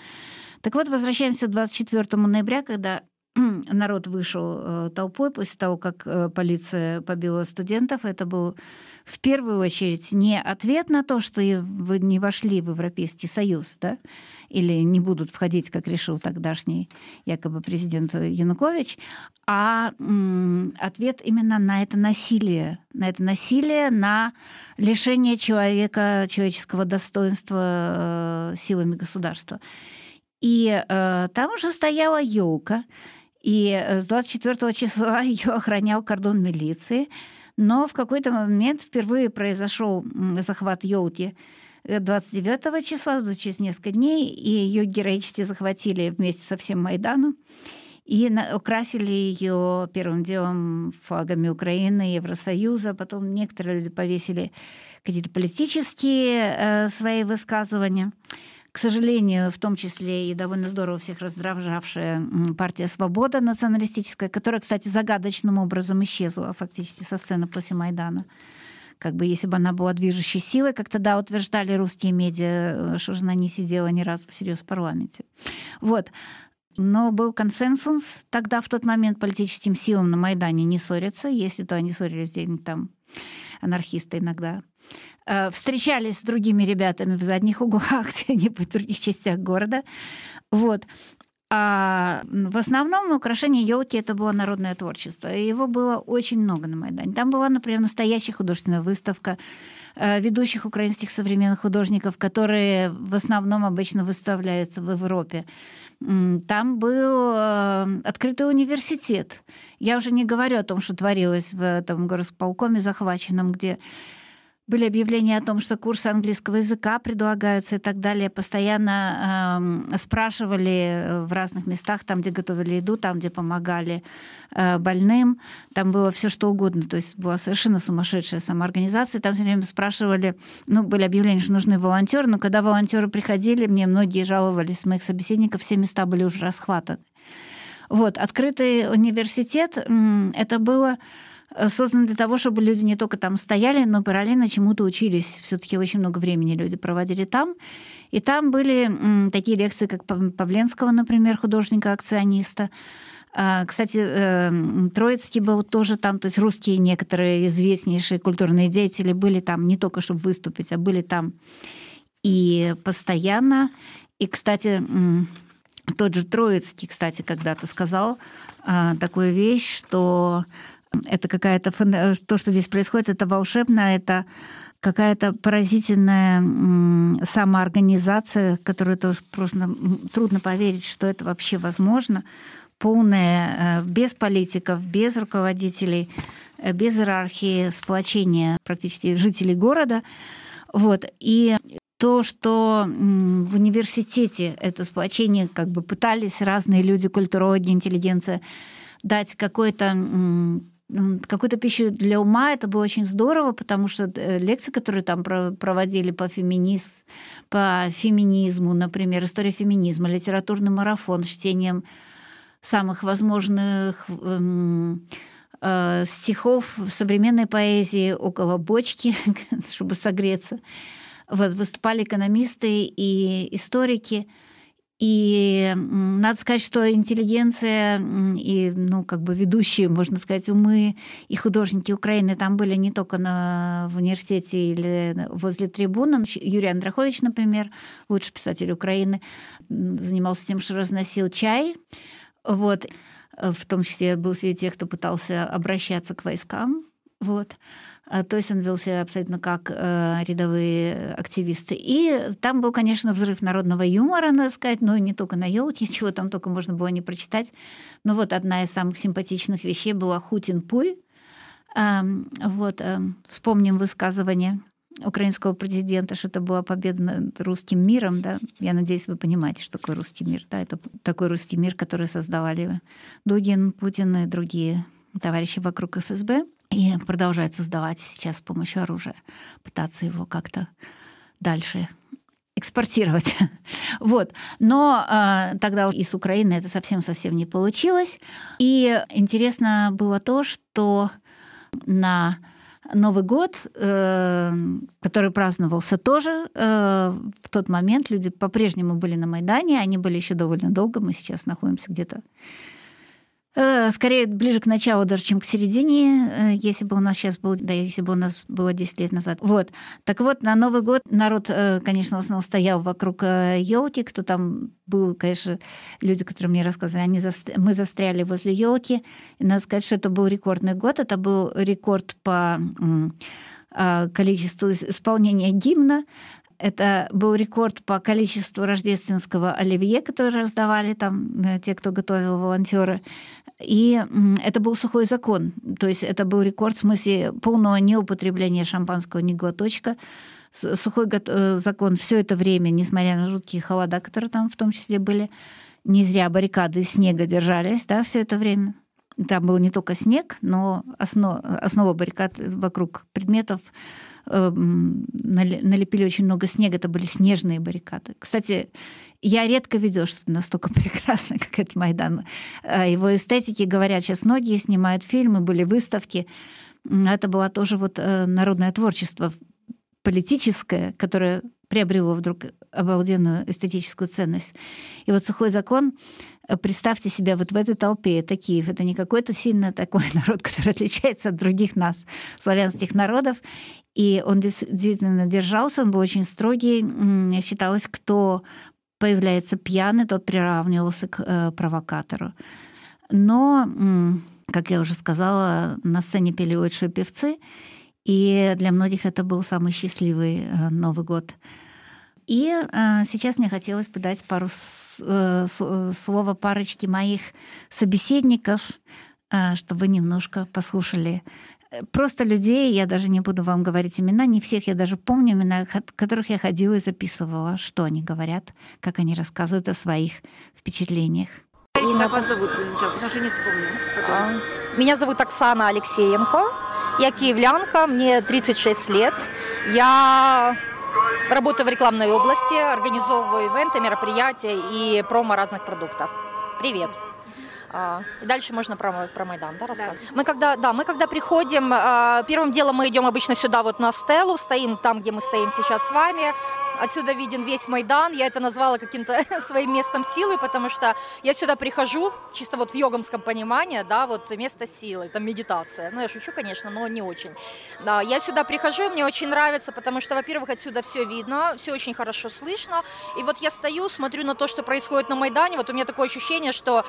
Так вот, возвращаемся к 24 ноября, когда народ вышел толпой после того, как полиция побила студентов. Это был в первую очередь не ответ на то, что вы не вошли в Европейский Союз, да, или не будут входить, как решил тогдашний якобы президент Янукович, а ответ именно на это насилие, на это насилие, на лишение человека человеческого достоинства э, силами государства. И э, там уже стояла елка, и э, с 24 числа *laughs* ее охранял кордон милиции. Но в какой-то момент впервые произошел захват елки 29 э, числа, через несколько дней, и ее героически захватили вместе со всем Майданом и украсили ее первым делом флагами Украины, Евросоюза. Потом некоторые люди повесили какие-то политические э, свои высказывания к сожалению, в том числе и довольно здорово всех раздражавшая партия «Свобода» националистическая, которая, кстати, загадочным образом исчезла фактически со сцены после Майдана. Как бы если бы она была движущей силой, как тогда утверждали русские медиа, э, что же она не сидела ни разу всерьез в парламенте. Вот. Но был консенсус тогда, в тот момент, политическим силам на Майдане не ссориться, если то они ссорились где-нибудь там, анархисты иногда. Э, встречались с другими ребятами в задних углах *laughs* где-нибудь в других частях города. Вот. А в основном украшение елки это было народное творчество. И его было очень много на Майдане. Там была, например, настоящая художественная выставка э, ведущих украинских современных художников, которые в основном обычно выставляются в Европе. Там был э, открытый университет. Я уже не говорю о том, что творилось в этом горосполкоме захваченном, где были объявления о том, что курсы английского языка предлагаются и так далее. Постоянно э, спрашивали в разных местах, там, где готовили еду, там, где помогали э, больным. Там было все что угодно. То есть была совершенно сумасшедшая самоорганизация. Там все время спрашивали, ну, были объявления, что нужны волонтеры, но когда волонтеры приходили, мне многие жаловались, моих собеседников, все места были уже расхватаны. Вот, открытый университет, это было создан для того, чтобы люди не только там стояли, но параллельно чему-то учились. Все-таки очень много времени люди проводили там. И там были такие лекции, как Павленского, например, художника-акциониста. А, кстати, э, Троицкий был тоже там, то есть русские некоторые известнейшие культурные деятели были там не только, чтобы выступить, а были там и постоянно. И, кстати, тот же Троицкий, кстати, когда-то сказал а, такую вещь, что это какая-то... То, что здесь происходит, это волшебно, это какая-то поразительная самоорганизация, которую тоже просто трудно поверить, что это вообще возможно. Полное, э, без политиков, без руководителей, э, без иерархии, сплочение практически жителей города. Вот. И то, что в университете это сплочение как бы пытались разные люди, культурологи, интеллигенция, дать какой-то какую-то пищу для ума. Это было очень здорово, потому что э, лекции, которые там проводили по, феминиз... по феминизму, например, история феминизма, литературный марафон с чтением самых возможных эм, э, стихов современной поэзии около бочки, *laughs* чтобы согреться. Вот, выступали экономисты и историки – и надо сказать, что интеллигенция и, ну, как бы ведущие, можно сказать, умы и художники Украины там были не только на, в университете или возле трибуны. Юрий Андрахович, например, лучший писатель Украины, занимался тем, что разносил чай. Вот. В том числе был среди тех, кто пытался обращаться к войскам. Вот. А, то есть он вел себя абсолютно как э, рядовые активисты. И там был, конечно, взрыв народного юмора, надо сказать, но не только на елке, *laughs* чего там только можно было не прочитать. Но вот одна из самых симпатичных вещей была «Хутин Пуй». Э, вот, э, вспомним высказывание украинского президента, что это была победа над русским миром, да, я надеюсь, вы понимаете, что такое русский мир, да, это такой русский мир, который создавали Дугин, Путин и другие товарищи вокруг ФСБ и продолжает создавать сейчас с помощью оружия, пытаться его как-то дальше экспортировать. *laughs* вот. Но э, тогда и с Украины это совсем-совсем не получилось. И интересно было то, что на Новый год, э, который праздновался тоже э, в тот момент, люди по-прежнему были на Майдане, они были еще довольно долго, мы сейчас находимся где-то скорее, ближе к началу даже, чем к середине, э, если бы у нас сейчас был, да, если бы у нас было 10 лет назад. Вот. Так вот, на Новый год народ, э, конечно, в основном стоял вокруг елки, кто там был, конечно, люди, которые мне рассказывали, они заст... мы застряли возле елки. И надо сказать, что это был рекордный год, это был рекорд по количеству исполнения гимна, Это был рекорд по количеству рождественского оливье, которое раздавали там э, те, кто готовил волонтеры. И это был сухой закон. То есть это был рекорд в смысле полного неупотребления шампанского ни глоточка. Сухой э, закон все это время, несмотря на жуткие холода, которые там в том числе были, не зря баррикады из снега держались, да, все это время. Там был не только снег, но основ, основа баррикад вокруг предметов налепили очень много снега, это были снежные баррикады. Кстати, я редко видела что-то настолько *laughs* прекрасное, как этот Майдан. Его эстетики говорят, сейчас многие снимают фильмы, были выставки. Это было тоже вот э, народное творчество политическое, которое приобрело вдруг обалденную эстетическую ценность. И вот «Сухой закон» э, представьте себя вот в этой толпе. Киев. Это не какой-то сильно такой *laughs* народ, который отличается от других нас, славянских народов. И он действительно держался, он был очень строгий. Считалось, кто появляется пьяный, тот приравнивался к э, провокатору. Но, как я уже сказала, на сцене пели лучшие певцы, и для многих это был самый счастливый э, Новый год. И э, сейчас мне хотелось бы дать пару э, слова парочки моих собеседников, э, чтобы вы немножко послушали просто людей, я даже не буду вам говорить имена, не всех я даже помню имена, которых я ходила и записывала, что они говорят, как они рассказывают о своих впечатлениях. Говорите, как вас зовут, потому что не вспомню. А, меня зовут Оксана Алексеенко. Я киевлянка, мне 36 лет. Я работаю в рекламной области, организовываю ивенты, мероприятия и промо разных продуктов. Привет! А, и дальше можно про, про Майдан, да, рассказывать. Да. Мы когда, да, мы когда приходим, а, первым делом мы идем обычно сюда вот на стелу, стоим там, где мы стоим сейчас с вами, Отсюда виден весь Майдан. Я это назвала каким-то *laughs* своим местом силы, потому что я сюда прихожу, чисто вот в йогамском понимании, да, вот место силы, там медитация. Ну, я шучу, конечно, но не очень. Да, я сюда прихожу, мне очень нравится, потому что, во-первых, отсюда все видно, все очень хорошо слышно. И вот я стою, смотрю на то, что происходит на Майдане, вот у меня такое ощущение, что,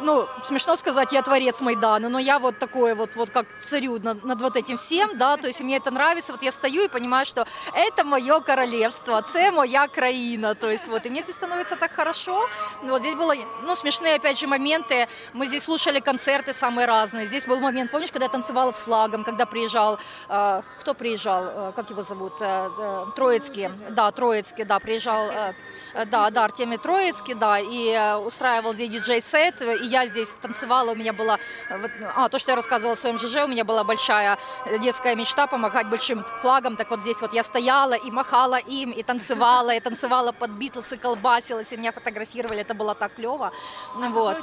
ну, смешно сказать, я творец Майдана, но я вот такой вот, вот как царю над, над вот этим всем, да, то есть мне это нравится, вот я стою и понимаю, что это мое королевство, це моя країна. То есть вот, и мне здесь становится так хорошо. Вот здесь было, ну, смешные, опять же, моменты. Мы здесь слушали концерты самые разные. Здесь был момент, помнишь, когда я танцевала с флагом, когда приезжал, э, кто приезжал, э, как его зовут, э, э, Троицкий, да, Троицкий, да, приезжал, э, да, да, Артемий Троицкий, да, и э, устраивал здесь диджей-сет, и я здесь танцевала, у меня была, э, а, то, что я рассказывала в своем ЖЖ, у меня была большая детская мечта помогать большим флагом, так вот здесь вот я стояла и махала им, и танцевала танцевала, я танцевала под Битлз и колбасилась, и меня фотографировали, это было так клево. А вот.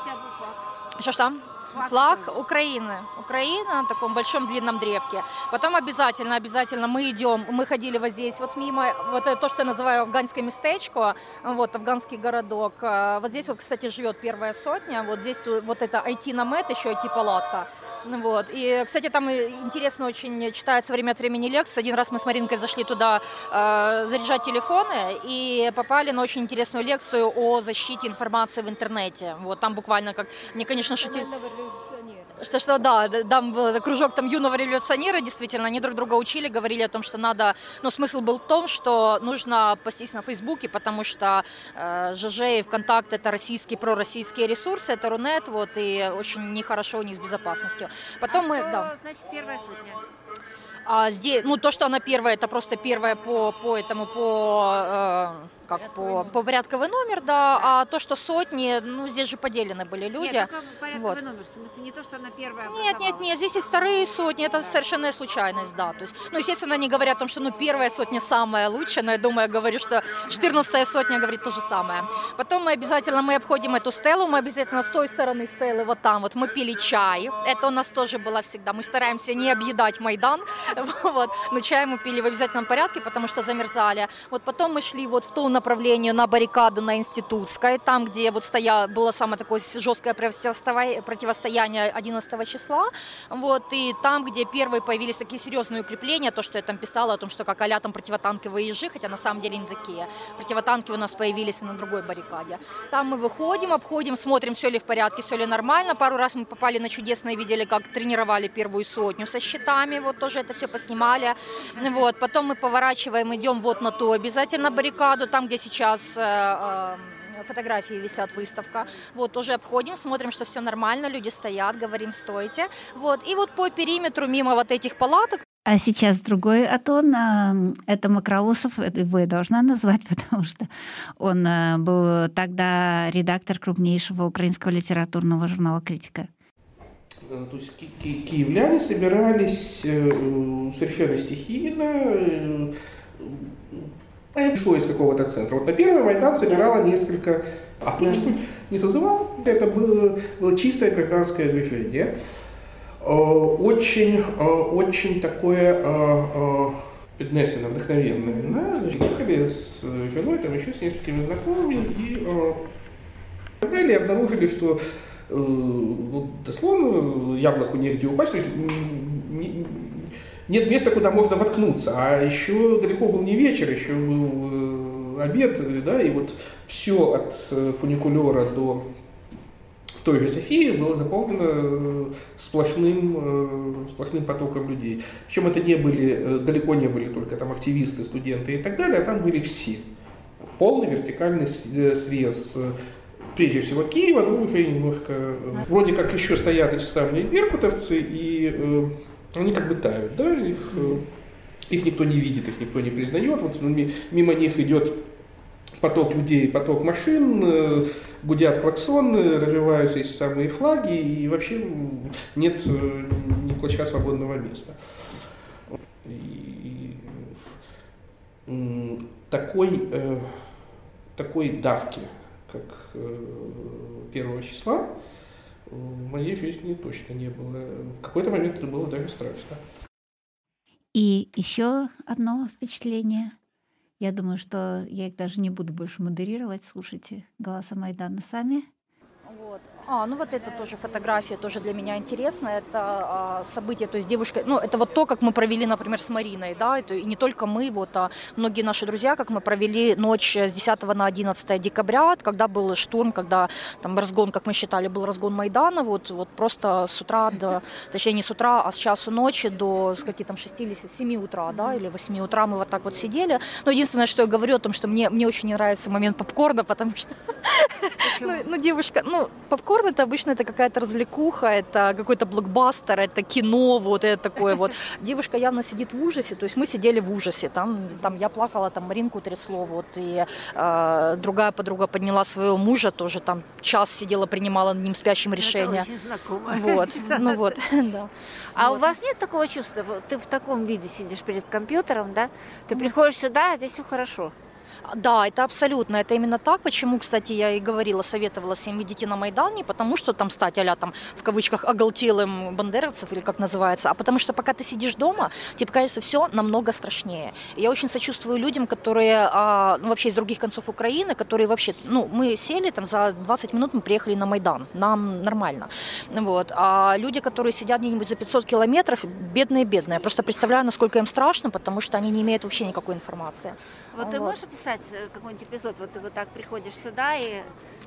Что ж там? Флаг Украины. Украина на таком большом длинном древке. Потом обязательно, обязательно мы идем, мы ходили вот здесь, вот мимо, вот то, что я называю афганское местечко, вот афганский городок. А, вот здесь вот, кстати, живет первая сотня, вот здесь вот это IT-намет, еще IT-палатка. Вот. И, кстати, там интересно очень читается время от времени лекции. Один раз мы с Маринкой зашли туда э, заряжать телефоны и попали на очень интересную лекцию о защите информации в интернете. Вот там буквально как... Мне, конечно, шутили что, что да, там был кружок там юного революционера, действительно, они друг друга учили, говорили о том, что надо, но смысл был в том, что нужно постить на Фейсбуке, потому что э, ЖЖ и ВКонтакт это российские, пророссийские ресурсы, это Рунет, вот, и очень нехорошо них с безопасностью. Потом а мы, что да. значит первая сотня? А здесь, ну, то, что она первая, это просто первая по, по этому, по... Э, как по, по порядковый номер, да, а то, что сотни, ну, здесь же поделены были люди. Нет, порядковый вот. номер, в смысле, не то, что она первая Нет, нет, нет, здесь есть вторые сотни, это совершенная случайность, да. То есть, ну, естественно, они говорят о том, что, ну, первая сотня самая лучшая, но я думаю, я говорю, что 14 сотня говорит то же самое. Потом мы обязательно, мы обходим эту стелу, мы обязательно с той стороны стелы, вот там вот, мы пили чай, это у нас тоже было всегда, мы стараемся не объедать Майдан, *laughs* Вот. Но чай мы пили в обязательном порядке, потому что замерзали. Вот потом мы шли вот в то направление на баррикаду на Институтской, там, где вот стоя, было самое такое жесткое противостояние 11 числа. Вот. И там, где первые появились такие серьезные укрепления, то, что я там писала о том, что как а там противотанковые ежи, хотя на самом деле не такие. Противотанки у нас появились и на другой баррикаде. Там мы выходим, обходим, смотрим, все ли в порядке, все ли нормально. Пару раз мы попали на чудесное, видели, как тренировали первую сотню со щитами, вот тоже это все поснимали. Вот. Потом мы поворачиваем, идем вот на ту обязательно баррикаду, там, где сейчас э, э, фотографии висят, выставка. Вот, тоже обходим, смотрим, что все нормально, люди стоят, говорим, стойте. Вот, и вот по периметру, мимо вот этих палаток, а сейчас другой Атон, а, это Макроусов, его я должна назвать, *laughs* потому что он был тогда редактор крупнейшего украинского литературного журнала «Критика». Э, то есть ки- ки- киевляне собирались э, совершенно стихийно, э, пришло из какого-то центра. Вот на первый Майдан собирало несколько, а кто никто не созывал, это было, было чистое гражданское движение. Э, очень, э, очень такое поднесено, э, вдохновенное. Да? Ехали с женой, там еще с несколькими знакомыми, и и обнаружили, что ну, дословно яблоку негде упасть, то есть нет места, куда можно воткнуться. А еще далеко был не вечер, еще был обед, да, и вот все от фуникулера до той же Софии было заполнено э, сплошным, э, сплошным потоком людей. Причем это не были, э, далеко не были только там активисты, студенты и так далее, а там были все. Полный вертикальный срез прежде всего Киева, но уже немножко... Вроде как еще стоят эти самые беркутовцы, и э, они как бы тают, да, их, э, их никто не видит, их никто не признает. Вот мимо них идет поток людей, поток машин, э, гудят клаксоны, развиваются эти самые флаги, и вообще нет э, ни клочка свободного места. И такой, такой давки, как первого числа, в моей жизни точно не было. В какой-то момент это было даже страшно. И еще одно впечатление – я думаю, что я их даже не буду больше модерировать. Слушайте «Голоса Майдана» сами. Вот. А, ну вот это тоже фотография, тоже для меня интересно. Это а, событие, то есть девушка, ну это вот то, как мы провели, например, с Мариной, да, это, и не только мы, вот, а многие наши друзья, как мы провели ночь с 10 на 11 декабря, когда был штурм, когда там разгон, как мы считали, был разгон Майдана, вот, вот просто с утра до, точнее не с утра, а с часу ночи до, с какие там 6 или 7 утра, да, или 8 утра мы вот так вот сидели. Но единственное, что я говорю о том, что мне, мне очень не нравится момент попкорна, потому что, *laughs* ну, ну, девушка, ну, попкорн попкорн это обычно это какая-то развлекуха, это какой-то блокбастер, это кино, вот это такое вот. *laughs* Девушка явно сидит в ужасе, то есть мы сидели в ужасе, там, там я плакала, там Маринку трясло, вот, и э, другая подруга подняла своего мужа, тоже там час сидела, принимала над ним спящим решение. Это очень знакомо. Вот, ну вот, *laughs* да. А вот. у вас нет такого чувства, ты в таком виде сидишь перед компьютером, да? Ты приходишь сюда, а здесь все хорошо. Да, это абсолютно, это именно так. Почему, кстати, я и говорила, советовала всем идите на Майдан, не потому что там стать а там в кавычках оголтелым бандеровцев или как называется, а потому что пока ты сидишь дома, тебе кажется все намного страшнее. И я очень сочувствую людям, которые а, ну, вообще из других концов Украины, которые вообще, ну, мы сели там за 20 минут, мы приехали на Майдан, нам нормально. Вот. А люди, которые сидят где-нибудь за 500 километров, бедные-бедные. Я просто представляю, насколько им страшно, потому что они не имеют вообще никакой информации. Вот, вот. ты можешь описать э, какой-нибудь эпизод? Вот ты вот так приходишь сюда и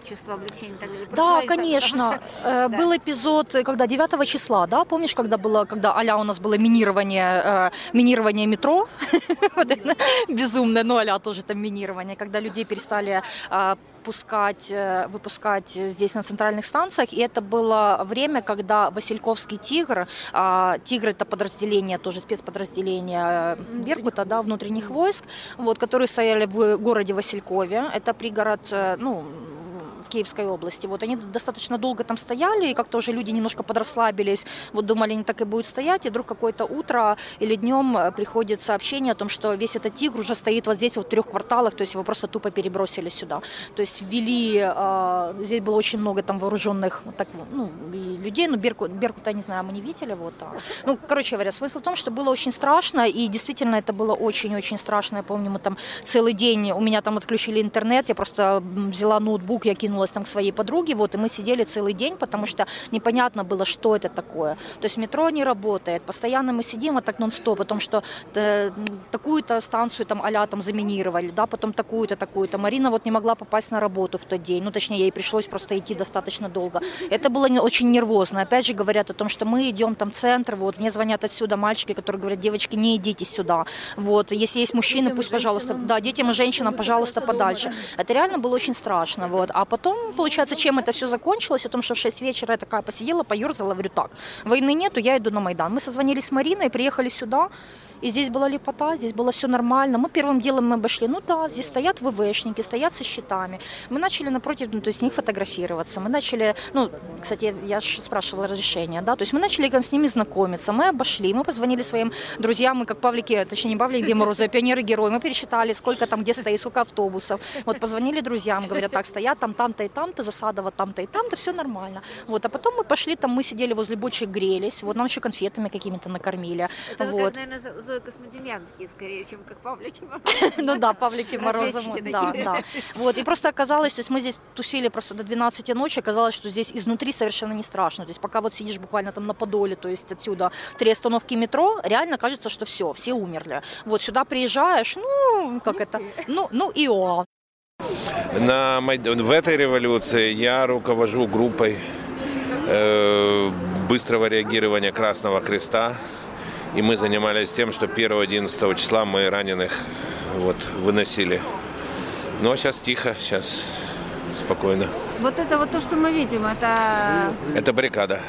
чувство облегчения так далее. Да, конечно. Что, э, *laughs* да. Был эпизод, э, когда 9 числа, да, помнишь, когда было, когда аля у нас было минирование, э, минирование метро, *laughs* безумное, но аля тоже там минирование, когда людей перестали э, пускать, э, выпускать здесь на центральных станциях. И это было время, когда Васильковский тигр, а, тигр это подразделение, тоже спецподразделение Беркута, да, внутренних войск, вот, которые стояли в городе Василькове. Это пригород, ну, Киевской области. Вот они достаточно долго там стояли, и как-то уже люди немножко подрасслабились, вот думали, они так и будут стоять, и вдруг какое-то утро или днем э, приходит сообщение о том, что весь этот тигр уже стоит вот здесь, вот в трех кварталах, то есть его просто тупо перебросили сюда. То есть ввели, э, здесь было очень много там вооруженных так, ну, людей, ну, Беркут, Беркута, не знаю, мы не видели, вот. А. Ну, короче говоря, смысл в том, что было очень страшно, и действительно это было очень-очень страшно. Я помню, мы там целый день, у меня там отключили интернет, я просто взяла ноутбук, я кинулась там к своей подруге, вот, и мы сидели целый день, потому что непонятно было, что это такое. То есть метро не работает, постоянно мы сидим, вот так нон-стоп, о том, что э, такую-то станцию там а там заминировали, да, потом такую-то, такую-то. Марина вот не могла попасть на работу в тот день, ну, точнее, ей пришлось просто идти достаточно долго. Это было очень нервозно. Опять же говорят о том, что мы идем там в центр, вот, мне звонят отсюда мальчики, которые говорят, девочки, не идите сюда, вот, если есть мужчины, детям пусть, пожалуйста, да, детям и женщинам, пожалуйста, подальше. Дома, да. Это реально было очень страшно, вот. А потом, получается, чем это все закончилось, о том, что в 6 вечера я такая посидела, поерзала, говорю, так, войны нету, я иду на Майдан. Мы созвонились с Мариной, приехали сюда, и здесь была лепота, здесь было все нормально. Мы первым делом мы обошли, ну да, здесь стоят ВВшники, стоят со щитами. Мы начали напротив, ну, то есть с них фотографироваться. Мы начали, ну, кстати, я же спрашивала разрешение, да, то есть мы начали с ними знакомиться. Мы обошли, мы позвонили своим друзьям, мы как Павлики, точнее не Павлики Где Морозы, а пионеры-герои. Мы пересчитали, сколько там, где стоит, сколько автобусов. Вот позвонили друзьям, говорят, так, стоят там, там-то и там-то, засадово там-то и там-то, все нормально. Вот, а потом мы пошли, там мы сидели возле бочек, грелись, вот нам еще конфетами какими-то накормили. Это вот. наверное, Зоя Космодемьянский, скорее, чем как Павлики *laughs* Ну да, Павлики Морозовы, да, да. Вот, и просто оказалось, то есть мы здесь тусили просто до 12 ночи, оказалось, что здесь изнутри совершенно не страшно. То есть пока вот сидишь буквально там на Подоле, то есть отсюда три остановки метро, реально кажется, что все, все умерли. Вот сюда приезжаешь, ну, как это, ну, ну и о. На, в этой революции я руковожу группой э, быстрого реагирования Красного Креста. И мы занимались тем, что 1-11 числа мы раненых вот, выносили. А сейчас тихо, сейчас спокойно. Вот это вот то, что мы видим, это... Это баррикада.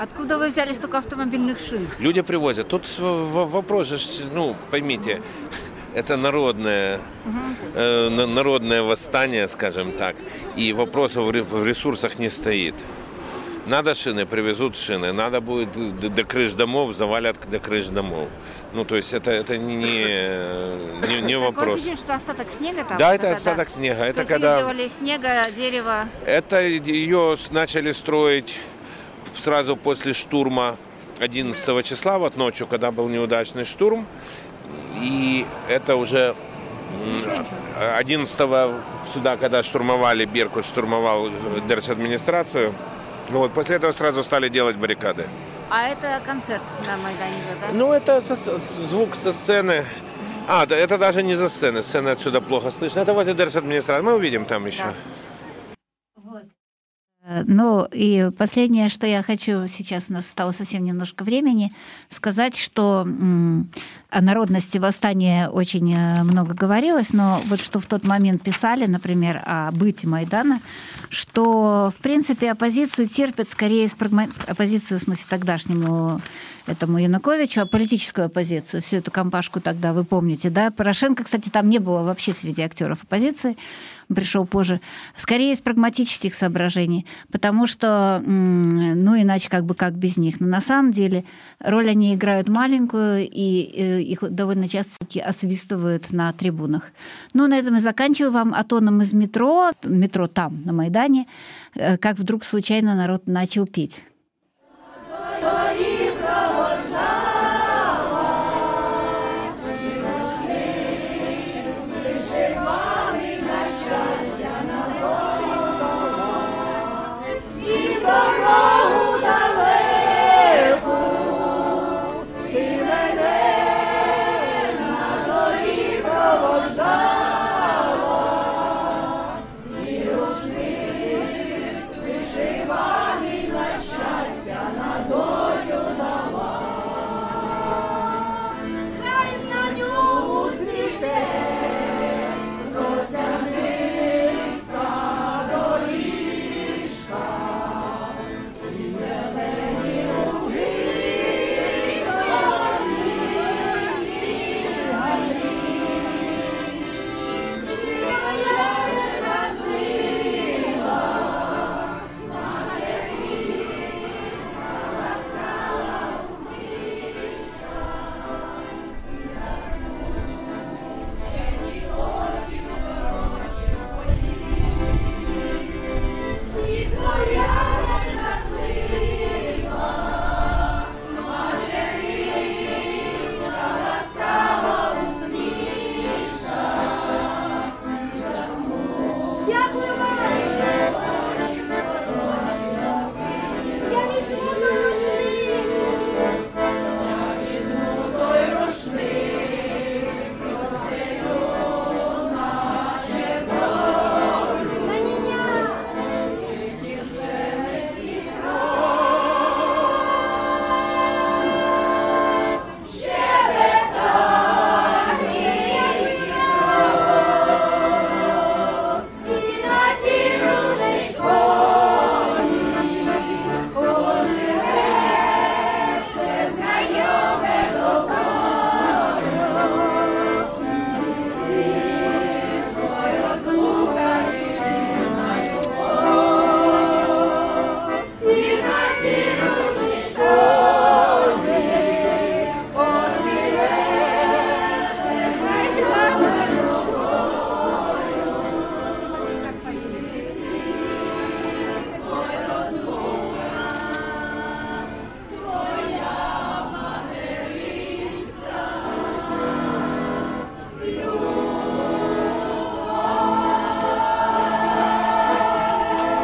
Откуда вы взяли столько автомобильных шин? Люди привозят. Тут вопрос же, ну, поймите, это народное, угу. народное восстание, скажем так. И вопрос в ресурсах не стоит. Надо шины, привезут шины. Надо будет до крыш домов, завалят до крыш домов. Ну, то есть это, это не, не, *laughs* не вопрос. Такое что остаток снега там? Да, это остаток да. снега. Это то когда... снега, дерево? Это ее начали строить сразу после штурма 11 числа, вот ночью, когда был неудачный штурм. И это уже 11 сюда, когда штурмовали, Беркут штурмовал держадминистрацию, вот, после этого сразу стали делать баррикады. А это концерт на Майдане да? Ну, это со, звук со сцены. А, да, это даже не за сцены. Сцены отсюда плохо слышно. Это возле держадминистрации. Мы увидим там еще. Да. Ну и последнее, что я хочу, сейчас у нас стало совсем немножко времени, сказать, что о народности восстания очень э, много говорилось, но вот что в тот момент писали, например, о быте Майдана, что, в принципе, оппозицию терпят скорее из прагма... оппозицию, в смысле, тогдашнему этому Януковичу, а политическую оппозицию, всю эту компашку тогда, вы помните, да? Порошенко, кстати, там не было вообще среди актеров оппозиции, пришел позже, скорее из прагматических соображений, потому что, ну, иначе как бы как без них. Но на самом деле роль они играют маленькую, и э, их довольно часто освистывают на трибунах. Ну, на этом и заканчиваю вам атоном из метро, метро там, на Майдане, э, как вдруг случайно народ начал петь.